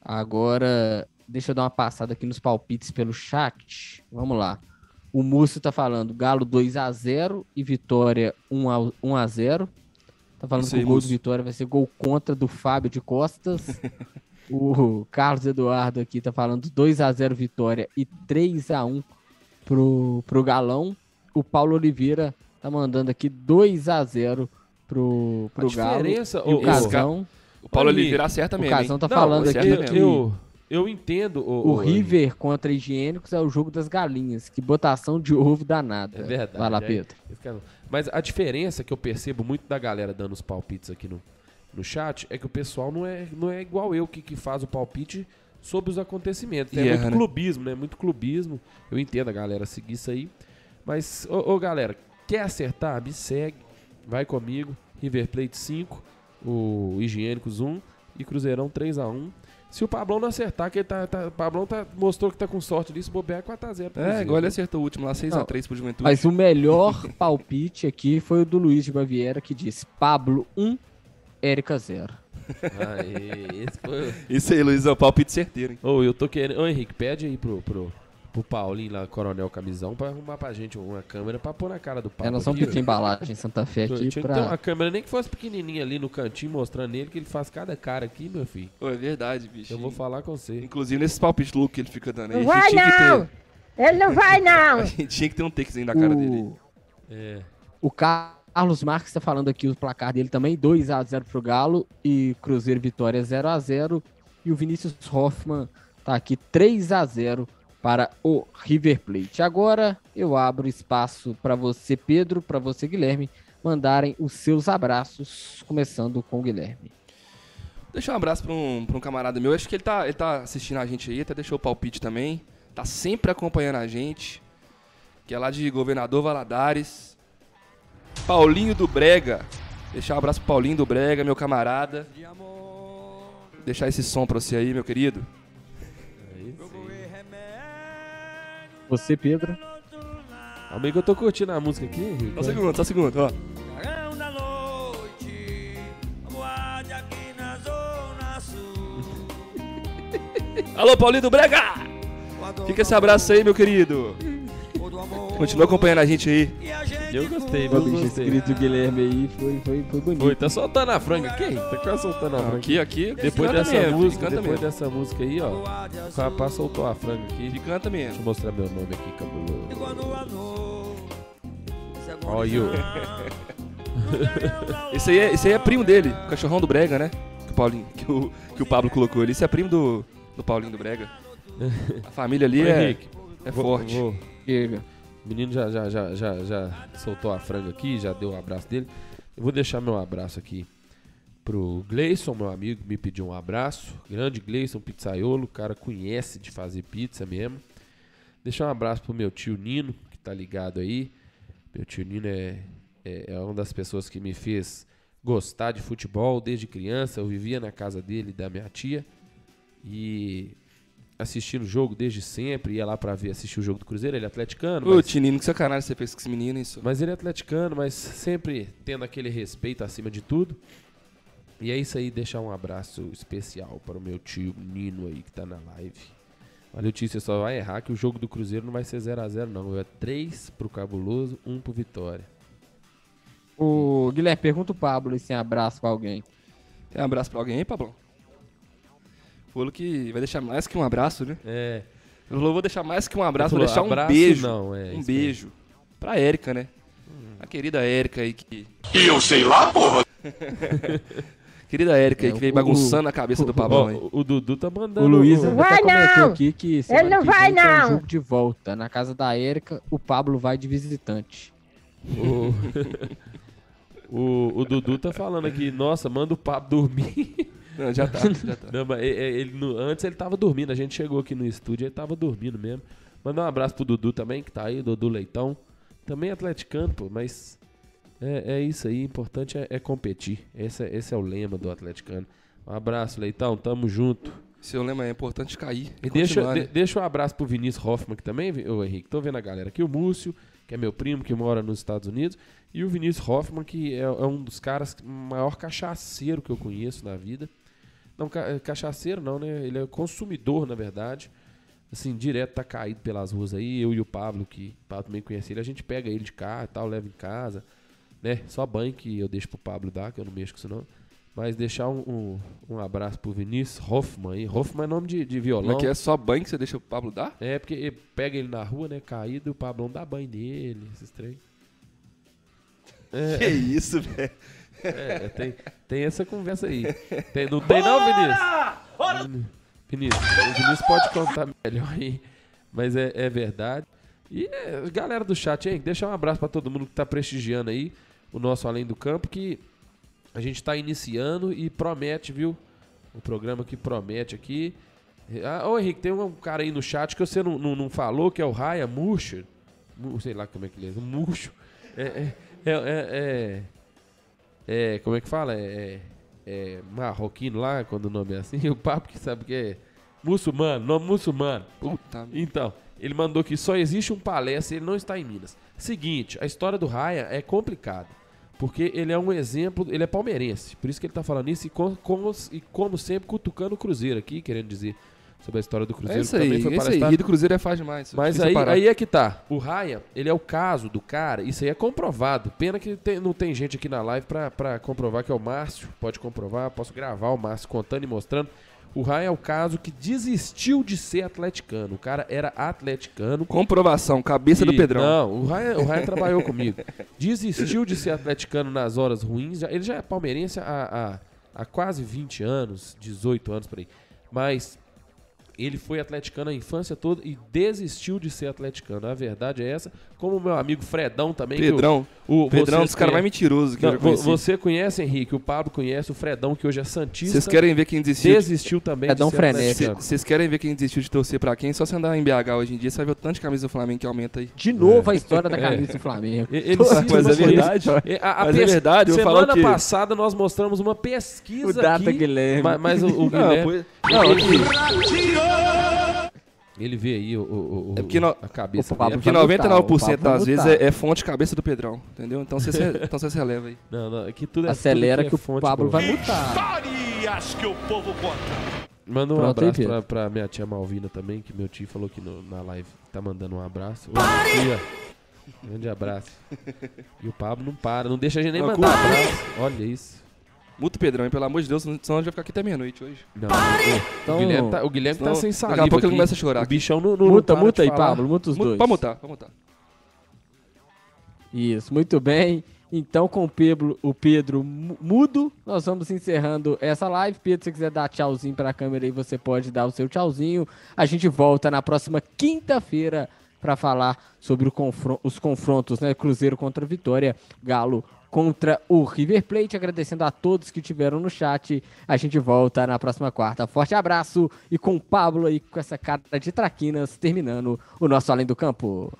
[SPEAKER 1] Agora, deixa eu dar uma passada aqui nos palpites pelo chat. Vamos lá. O Múcio tá falando Galo 2x0 e Vitória 1x- 1x0. Tá falando
[SPEAKER 3] Isso
[SPEAKER 1] que o gol
[SPEAKER 3] Múcio.
[SPEAKER 1] Vitória vai ser gol contra do Fábio de Costas. o Carlos Eduardo aqui tá falando 2x0 Vitória e 3x1 pro, pro Galão. O Paulo Oliveira tá mandando aqui 2x0 pro, pro
[SPEAKER 2] A
[SPEAKER 1] Galo.
[SPEAKER 2] diferença,
[SPEAKER 1] E o Casão,
[SPEAKER 3] O Paulo Oliveira acerta
[SPEAKER 1] o
[SPEAKER 3] mesmo.
[SPEAKER 1] Casão
[SPEAKER 3] hein?
[SPEAKER 1] tá
[SPEAKER 2] Não,
[SPEAKER 1] falando aqui que
[SPEAKER 2] eu, eu entendo o,
[SPEAKER 1] o River contra higiênicos é o jogo das galinhas. Que botação de ovo danada.
[SPEAKER 2] É verdade.
[SPEAKER 1] Vai lá,
[SPEAKER 2] é-
[SPEAKER 1] Pedro.
[SPEAKER 2] Mas a diferença que eu percebo muito da galera dando os palpites aqui no, no chat é que o pessoal não é, não é igual eu que, que faz o palpite sobre os acontecimentos.
[SPEAKER 3] E
[SPEAKER 2] É
[SPEAKER 3] erra,
[SPEAKER 2] muito
[SPEAKER 3] né?
[SPEAKER 2] clubismo, né? Muito clubismo. Eu entendo a galera seguir isso aí. Mas, ô, ô, galera, quer acertar? Me segue. Vai comigo. River Plate 5, o Higiênicos 1 e Cruzeirão 3x1. Se o Pablão não acertar, que ele tá, tá- o Pablão tá, mostrou que tá com sorte se bobear é 4x0. pro
[SPEAKER 3] É,
[SPEAKER 2] Cruzeiro,
[SPEAKER 3] igual ele
[SPEAKER 2] né?
[SPEAKER 3] acertou o último lá, 6x3 pro Juventude.
[SPEAKER 1] Mas o melhor palpite aqui foi o do Luiz de Baviera, que disse Pablo 1, Érica 0.
[SPEAKER 2] Aê, esse foi...
[SPEAKER 3] Isso aí, Luizão, palpite certeiro, hein?
[SPEAKER 2] Ô, eu tô querendo. Ô, Henrique, pede aí pro, pro, pro Paulinho lá, Coronel Camisão, pra arrumar pra gente uma câmera pra pôr na cara do Pablo.
[SPEAKER 1] É, nós vamos pedir embalagem Santa Fé aqui
[SPEAKER 2] Tinha que ter
[SPEAKER 1] pra...
[SPEAKER 2] uma câmera, nem que fosse pequenininha ali no cantinho, mostrando ele, que ele faz cada cara aqui, meu filho.
[SPEAKER 3] É verdade, bicho.
[SPEAKER 2] Eu vou falar com você.
[SPEAKER 3] Inclusive nesses palpites loucos que ele fica dando aí.
[SPEAKER 11] Não
[SPEAKER 3] a gente
[SPEAKER 11] vai
[SPEAKER 3] tinha que
[SPEAKER 11] não! Ele não vai não!
[SPEAKER 3] ter- A gente tinha que ter um takezinho na cara dele.
[SPEAKER 1] O,
[SPEAKER 2] É.
[SPEAKER 1] o Carlos Marques tá falando aqui o placar dele também, 2x0 pro Galo e Cruzeiro Vitória 0x0. E o Vinícius Hoffman tá aqui 3x0 para o River Plate. Agora eu abro espaço para você, Pedro, para você, Guilherme, mandarem os seus abraços, começando com o Guilherme.
[SPEAKER 3] Deixar um abraço pra um, um camarada meu. Acho que ele tá, ele tá assistindo a gente aí, até deixou o palpite também. Tá sempre acompanhando a gente. Que é lá de Governador Valadares. Paulinho do Brega. Deixar um abraço pro Paulinho do Brega, meu camarada. Deixar esse som pra você aí, meu querido.
[SPEAKER 1] Você, Pedro.
[SPEAKER 2] Amigo, eu tô curtindo a música aqui.
[SPEAKER 3] Só um segundo, só um segundo, ó. Alô, Paulinho do Brega! Fica esse abraço aí, meu querido. Continua acompanhando a gente aí.
[SPEAKER 2] Eu gostei,
[SPEAKER 1] bicho
[SPEAKER 2] Gostei.
[SPEAKER 1] escrito do Guilherme aí foi, foi, foi bonito.
[SPEAKER 2] Foi, tá soltando a franga aqui? Tá quase soltando a franga.
[SPEAKER 3] Aqui, aqui.
[SPEAKER 2] Depois
[SPEAKER 3] canta
[SPEAKER 2] dessa
[SPEAKER 3] mesmo,
[SPEAKER 2] música, depois
[SPEAKER 3] mesmo.
[SPEAKER 2] dessa música aí, ó. O rapaz soltou a franga aqui.
[SPEAKER 3] Ele canta
[SPEAKER 2] Deixa
[SPEAKER 3] mesmo.
[SPEAKER 2] eu mostrar meu nome aqui, cabuloso. Olha you.
[SPEAKER 3] Esse aí, é, esse aí é primo dele, o cachorrão do Brega, né? Que o Paulinho, que o, que o Pablo colocou ali. Esse é primo do, do Paulinho do Brega. A família ali
[SPEAKER 2] Ô,
[SPEAKER 3] é,
[SPEAKER 2] Henrique,
[SPEAKER 3] é
[SPEAKER 2] vou-
[SPEAKER 3] forte.
[SPEAKER 2] vou-
[SPEAKER 1] Chega.
[SPEAKER 2] O menino já, já, já, já, já soltou a franga aqui, já deu o abraço dele. Eu vou deixar meu abraço aqui pro Gleison, meu amigo, me pediu um abraço. Grande Gleison, pizzaiolo, o cara conhece de fazer pizza mesmo. Deixar um abraço pro meu tio Nino, que tá ligado aí. Meu tio Nino é, é, é uma das pessoas que me fez gostar de futebol desde criança. Eu vivia na casa dele e da minha tia. E assistindo o jogo desde sempre, ia lá pra ver, assistir o jogo do Cruzeiro, ele é atleticano.
[SPEAKER 3] Ô,
[SPEAKER 2] mas-
[SPEAKER 3] Tinino, que sacanagem você fez com esse menino, isso.
[SPEAKER 2] mas ele é atleticano, mas sempre tendo aquele respeito acima de tudo. E é isso aí, deixar um abraço especial para o meu tio Nino aí que tá na live. Valeu, tio, você só vai errar que o jogo do Cruzeiro não vai ser 0x0 não. É 3 pro Cabuloso, 1 pro Vitória.
[SPEAKER 1] O Guilherme, pergunta o Pablo se tem abraço pra alguém.
[SPEAKER 3] Tem um abraço pra alguém aí, Pablão? Falou que vai deixar mais que um abraço, né?
[SPEAKER 2] É.
[SPEAKER 3] Ele falou, vou deixar mais que um abraço,
[SPEAKER 2] Ele
[SPEAKER 3] vou
[SPEAKER 2] falou,
[SPEAKER 3] deixar um
[SPEAKER 2] abraço
[SPEAKER 3] beijo.
[SPEAKER 2] não, é,
[SPEAKER 3] um beijo. Pra Érica, né? A querida Érica aí que...
[SPEAKER 7] E eu sei lá, porra.
[SPEAKER 3] Querida Érica aí
[SPEAKER 1] É,
[SPEAKER 3] que veio
[SPEAKER 1] o-
[SPEAKER 3] bagunçando a cabeça do
[SPEAKER 2] Ó,
[SPEAKER 3] Pablão aí.
[SPEAKER 2] o, o Dudu tá mandando.
[SPEAKER 1] O Luiz
[SPEAKER 2] o-
[SPEAKER 1] até
[SPEAKER 11] Vai
[SPEAKER 1] comentou
[SPEAKER 11] não!
[SPEAKER 1] aqui que
[SPEAKER 11] Ele não
[SPEAKER 1] que
[SPEAKER 11] vai
[SPEAKER 1] tem um
[SPEAKER 11] não!
[SPEAKER 1] jogo de volta. Na casa da Érica, o Pablo vai de visitante.
[SPEAKER 2] O, o, o Dudu tá falando aqui, nossa, manda o papo dormir.
[SPEAKER 3] Não, já tá, já tá.
[SPEAKER 2] Não, mas e- e- ele, no- antes ele tava dormindo, a gente chegou aqui no estúdio, ele tava dormindo mesmo. Mandar um abraço pro Dudu também, que tá aí, Dudu Leitão. Também atleticano, pô, mas é, é isso aí, importante é, é competir. Esse é, esse é o lema do atleticano. Um abraço, Leitão, tamo junto.
[SPEAKER 3] Seu lema é importante cair.
[SPEAKER 2] E deixa,
[SPEAKER 3] continuar,
[SPEAKER 2] de-
[SPEAKER 3] né?
[SPEAKER 2] deixa um abraço pro Vinícius Hoffman aqui também, ô Henrique. Tô vendo a galera aqui, o Múcio, que é meu primo, que mora nos Estados Unidos, e o Vinícius Hoffman, que é, é um dos caras, que- maior cachaceiro que eu conheço na vida. Não, ca- é, cachaceiro não, né? Ele é consumidor, na verdade. Assim, direto tá caído pelas ruas aí. Eu e o Pablo, que o Pablo também conhece ele, a gente pega ele de carro e tal, leva em casa, né? Só banho que eu deixo pro Pablo dar, que eu não mexo com isso não. Mas deixar um, um, um abraço pro Vinícius Hoffman aí. Hoffman é nome de, de violão.
[SPEAKER 3] Como é que é só banho que você deixa o Pablo dar?
[SPEAKER 2] É, porque ele pega ele na rua, né, caído, e o Pablão dá banho nele, esses trem. É,
[SPEAKER 3] Que isso, velho.
[SPEAKER 2] É, tem, tem essa conversa aí. Tem- não tem não, Vinícius? Vinícius, o Vinícius pode contar melhor aí, mas é, é verdade. E é, galera do chat, hein, deixa um abraço pra todo mundo que tá prestigiando aí o nosso Além do Campo, que a gente tá iniciando e promete, viu? O programa que promete aqui. Ah, ô Henrique, tem um cara aí no chat que você não, não, não falou, que é o Raya Murcho. Mu- Sei lá como é que ele é. Murcho. É, é, é, é, é- é, como é que fala? É, é marroquino lá, quando o nome é assim. O papo que sabe que é muçulmano, nome muçulmano.
[SPEAKER 3] Puta.
[SPEAKER 2] Então, ele mandou que só existe um palestra e ele não está em Minas. Seguinte, a história do Raya é complicada. Porque ele é um exemplo, ele é palmeirense. Por isso que ele tá falando isso e, com- como, e como sempre cutucando o Cruzeiro aqui, querendo dizer sobre a história do
[SPEAKER 3] É
[SPEAKER 2] Cruzeiro.
[SPEAKER 3] isso
[SPEAKER 2] que
[SPEAKER 3] aí,
[SPEAKER 2] também foi
[SPEAKER 3] é isso. E do Cruzeiro é fácil demais.
[SPEAKER 2] Mas aí, aí é que tá. O Raya, ele é o caso do cara, isso aí é comprovado. Pena que tem- não tem gente aqui na live pra, pra comprovar que é o Márcio. Pode comprovar, posso gravar o Márcio contando e mostrando. O Raya é o caso que desistiu de ser atleticano. O cara era atleticano.
[SPEAKER 3] Comprovação, cabeça do
[SPEAKER 2] E-
[SPEAKER 3] Pedrão.
[SPEAKER 2] Não, o Raya, o Raya trabalhou comigo. Desistiu de ser atleticano nas horas ruins. Ele já é palmeirense há, há, há quase 20 anos, 18 anos por aí. Mas ele foi atleticano a infância toda e desistiu de ser atleticano. A verdade é essa. Como o meu amigo Fredão também. que
[SPEAKER 3] Pedrão.
[SPEAKER 2] o, o,
[SPEAKER 3] Pedrão é um dos caras mais mentirosos que
[SPEAKER 2] Não,
[SPEAKER 3] eu já conheci.
[SPEAKER 2] Você conhece, Henrique, o Pablo conhece, o Fredão, que hoje é Santista.
[SPEAKER 3] Vocês querem ver quem desistiu? de-
[SPEAKER 2] Desistiu também
[SPEAKER 1] Fredão
[SPEAKER 2] de
[SPEAKER 1] frenético.
[SPEAKER 3] Vocês querem ver quem desistiu de torcer pra quem? Só você andar em BH hoje em dia, você vai ver o tanto de camisa do Flamengo que aumenta aí.
[SPEAKER 1] De novo a história da
[SPEAKER 2] É.
[SPEAKER 1] camisa do Flamengo.
[SPEAKER 2] Ele
[SPEAKER 3] Mas é verdade.
[SPEAKER 2] A- a
[SPEAKER 3] Mas é
[SPEAKER 2] pes-
[SPEAKER 3] verdade, eu vou falar
[SPEAKER 2] Semana
[SPEAKER 3] o quê?
[SPEAKER 2] passada nós mostramos uma pesquisa
[SPEAKER 1] O Data
[SPEAKER 2] aqui,
[SPEAKER 1] Guilherme.
[SPEAKER 2] ma- Mas, o, o
[SPEAKER 3] Não,
[SPEAKER 2] Guilherme,
[SPEAKER 3] pois- não,
[SPEAKER 2] ele,
[SPEAKER 3] aqui,
[SPEAKER 2] ele vê aí o, o- o-
[SPEAKER 3] É porque no-
[SPEAKER 2] a cabeça
[SPEAKER 1] o Pablo
[SPEAKER 2] dele.
[SPEAKER 3] porque
[SPEAKER 1] vai mutar,
[SPEAKER 3] 99%
[SPEAKER 1] o Pablo
[SPEAKER 3] das vezes é, é fonte cabeça do Pedrão, entendeu? Então você, se- então você se releva aí.
[SPEAKER 2] Não, não, aqui tudo é
[SPEAKER 1] Acelera
[SPEAKER 2] tudo
[SPEAKER 1] que o
[SPEAKER 2] é fonte
[SPEAKER 1] Pablo
[SPEAKER 2] boa.
[SPEAKER 1] vai mutar.
[SPEAKER 7] Histórias que o povo conta.
[SPEAKER 2] Manda um
[SPEAKER 1] Pronto
[SPEAKER 2] abraço pra, pra minha tia Malvina também, que meu tio falou que no- na live tá mandando um abraço. Ô, tia, grande abraço. E o Pablo não para, não deixa a gente nem
[SPEAKER 3] Não,
[SPEAKER 2] mandar abraço. Olha isso.
[SPEAKER 3] Muta o Pedrão, hein? pelo amor de Deus, senão a gente vai ficar aqui até meia-noite hoje.
[SPEAKER 2] Não,
[SPEAKER 1] Então-
[SPEAKER 2] o Guilherme tá, o Guilherme tá sem
[SPEAKER 3] daqui a
[SPEAKER 2] saliva
[SPEAKER 3] pouco ele
[SPEAKER 2] aqui.
[SPEAKER 3] começa a chorar
[SPEAKER 2] O
[SPEAKER 3] aqui.
[SPEAKER 2] bichão não, não
[SPEAKER 1] Muta,
[SPEAKER 2] não para
[SPEAKER 1] muta
[SPEAKER 2] de
[SPEAKER 1] aí,
[SPEAKER 2] falar.
[SPEAKER 1] Pablo. Muta os
[SPEAKER 3] Muta-
[SPEAKER 1] dois.
[SPEAKER 3] Pode mutar, pode mutar.
[SPEAKER 1] Isso, muito bem. Então, com o Pedro, o Pedro mu- mudo, nós vamos encerrando essa live. Pedro, se você quiser dar tchauzinho para a câmera aí, você pode dar o seu tchauzinho. A gente volta na próxima quinta-feira para falar sobre o confron- os confrontos, né? Cruzeiro contra Vitória, Galo contra o River Plate. Agradecendo a todos que tiveram no chat. A gente volta na próxima quarta. Forte abraço e com o Pablo aí com essa cara de traquinas, terminando o nosso Além do Campo.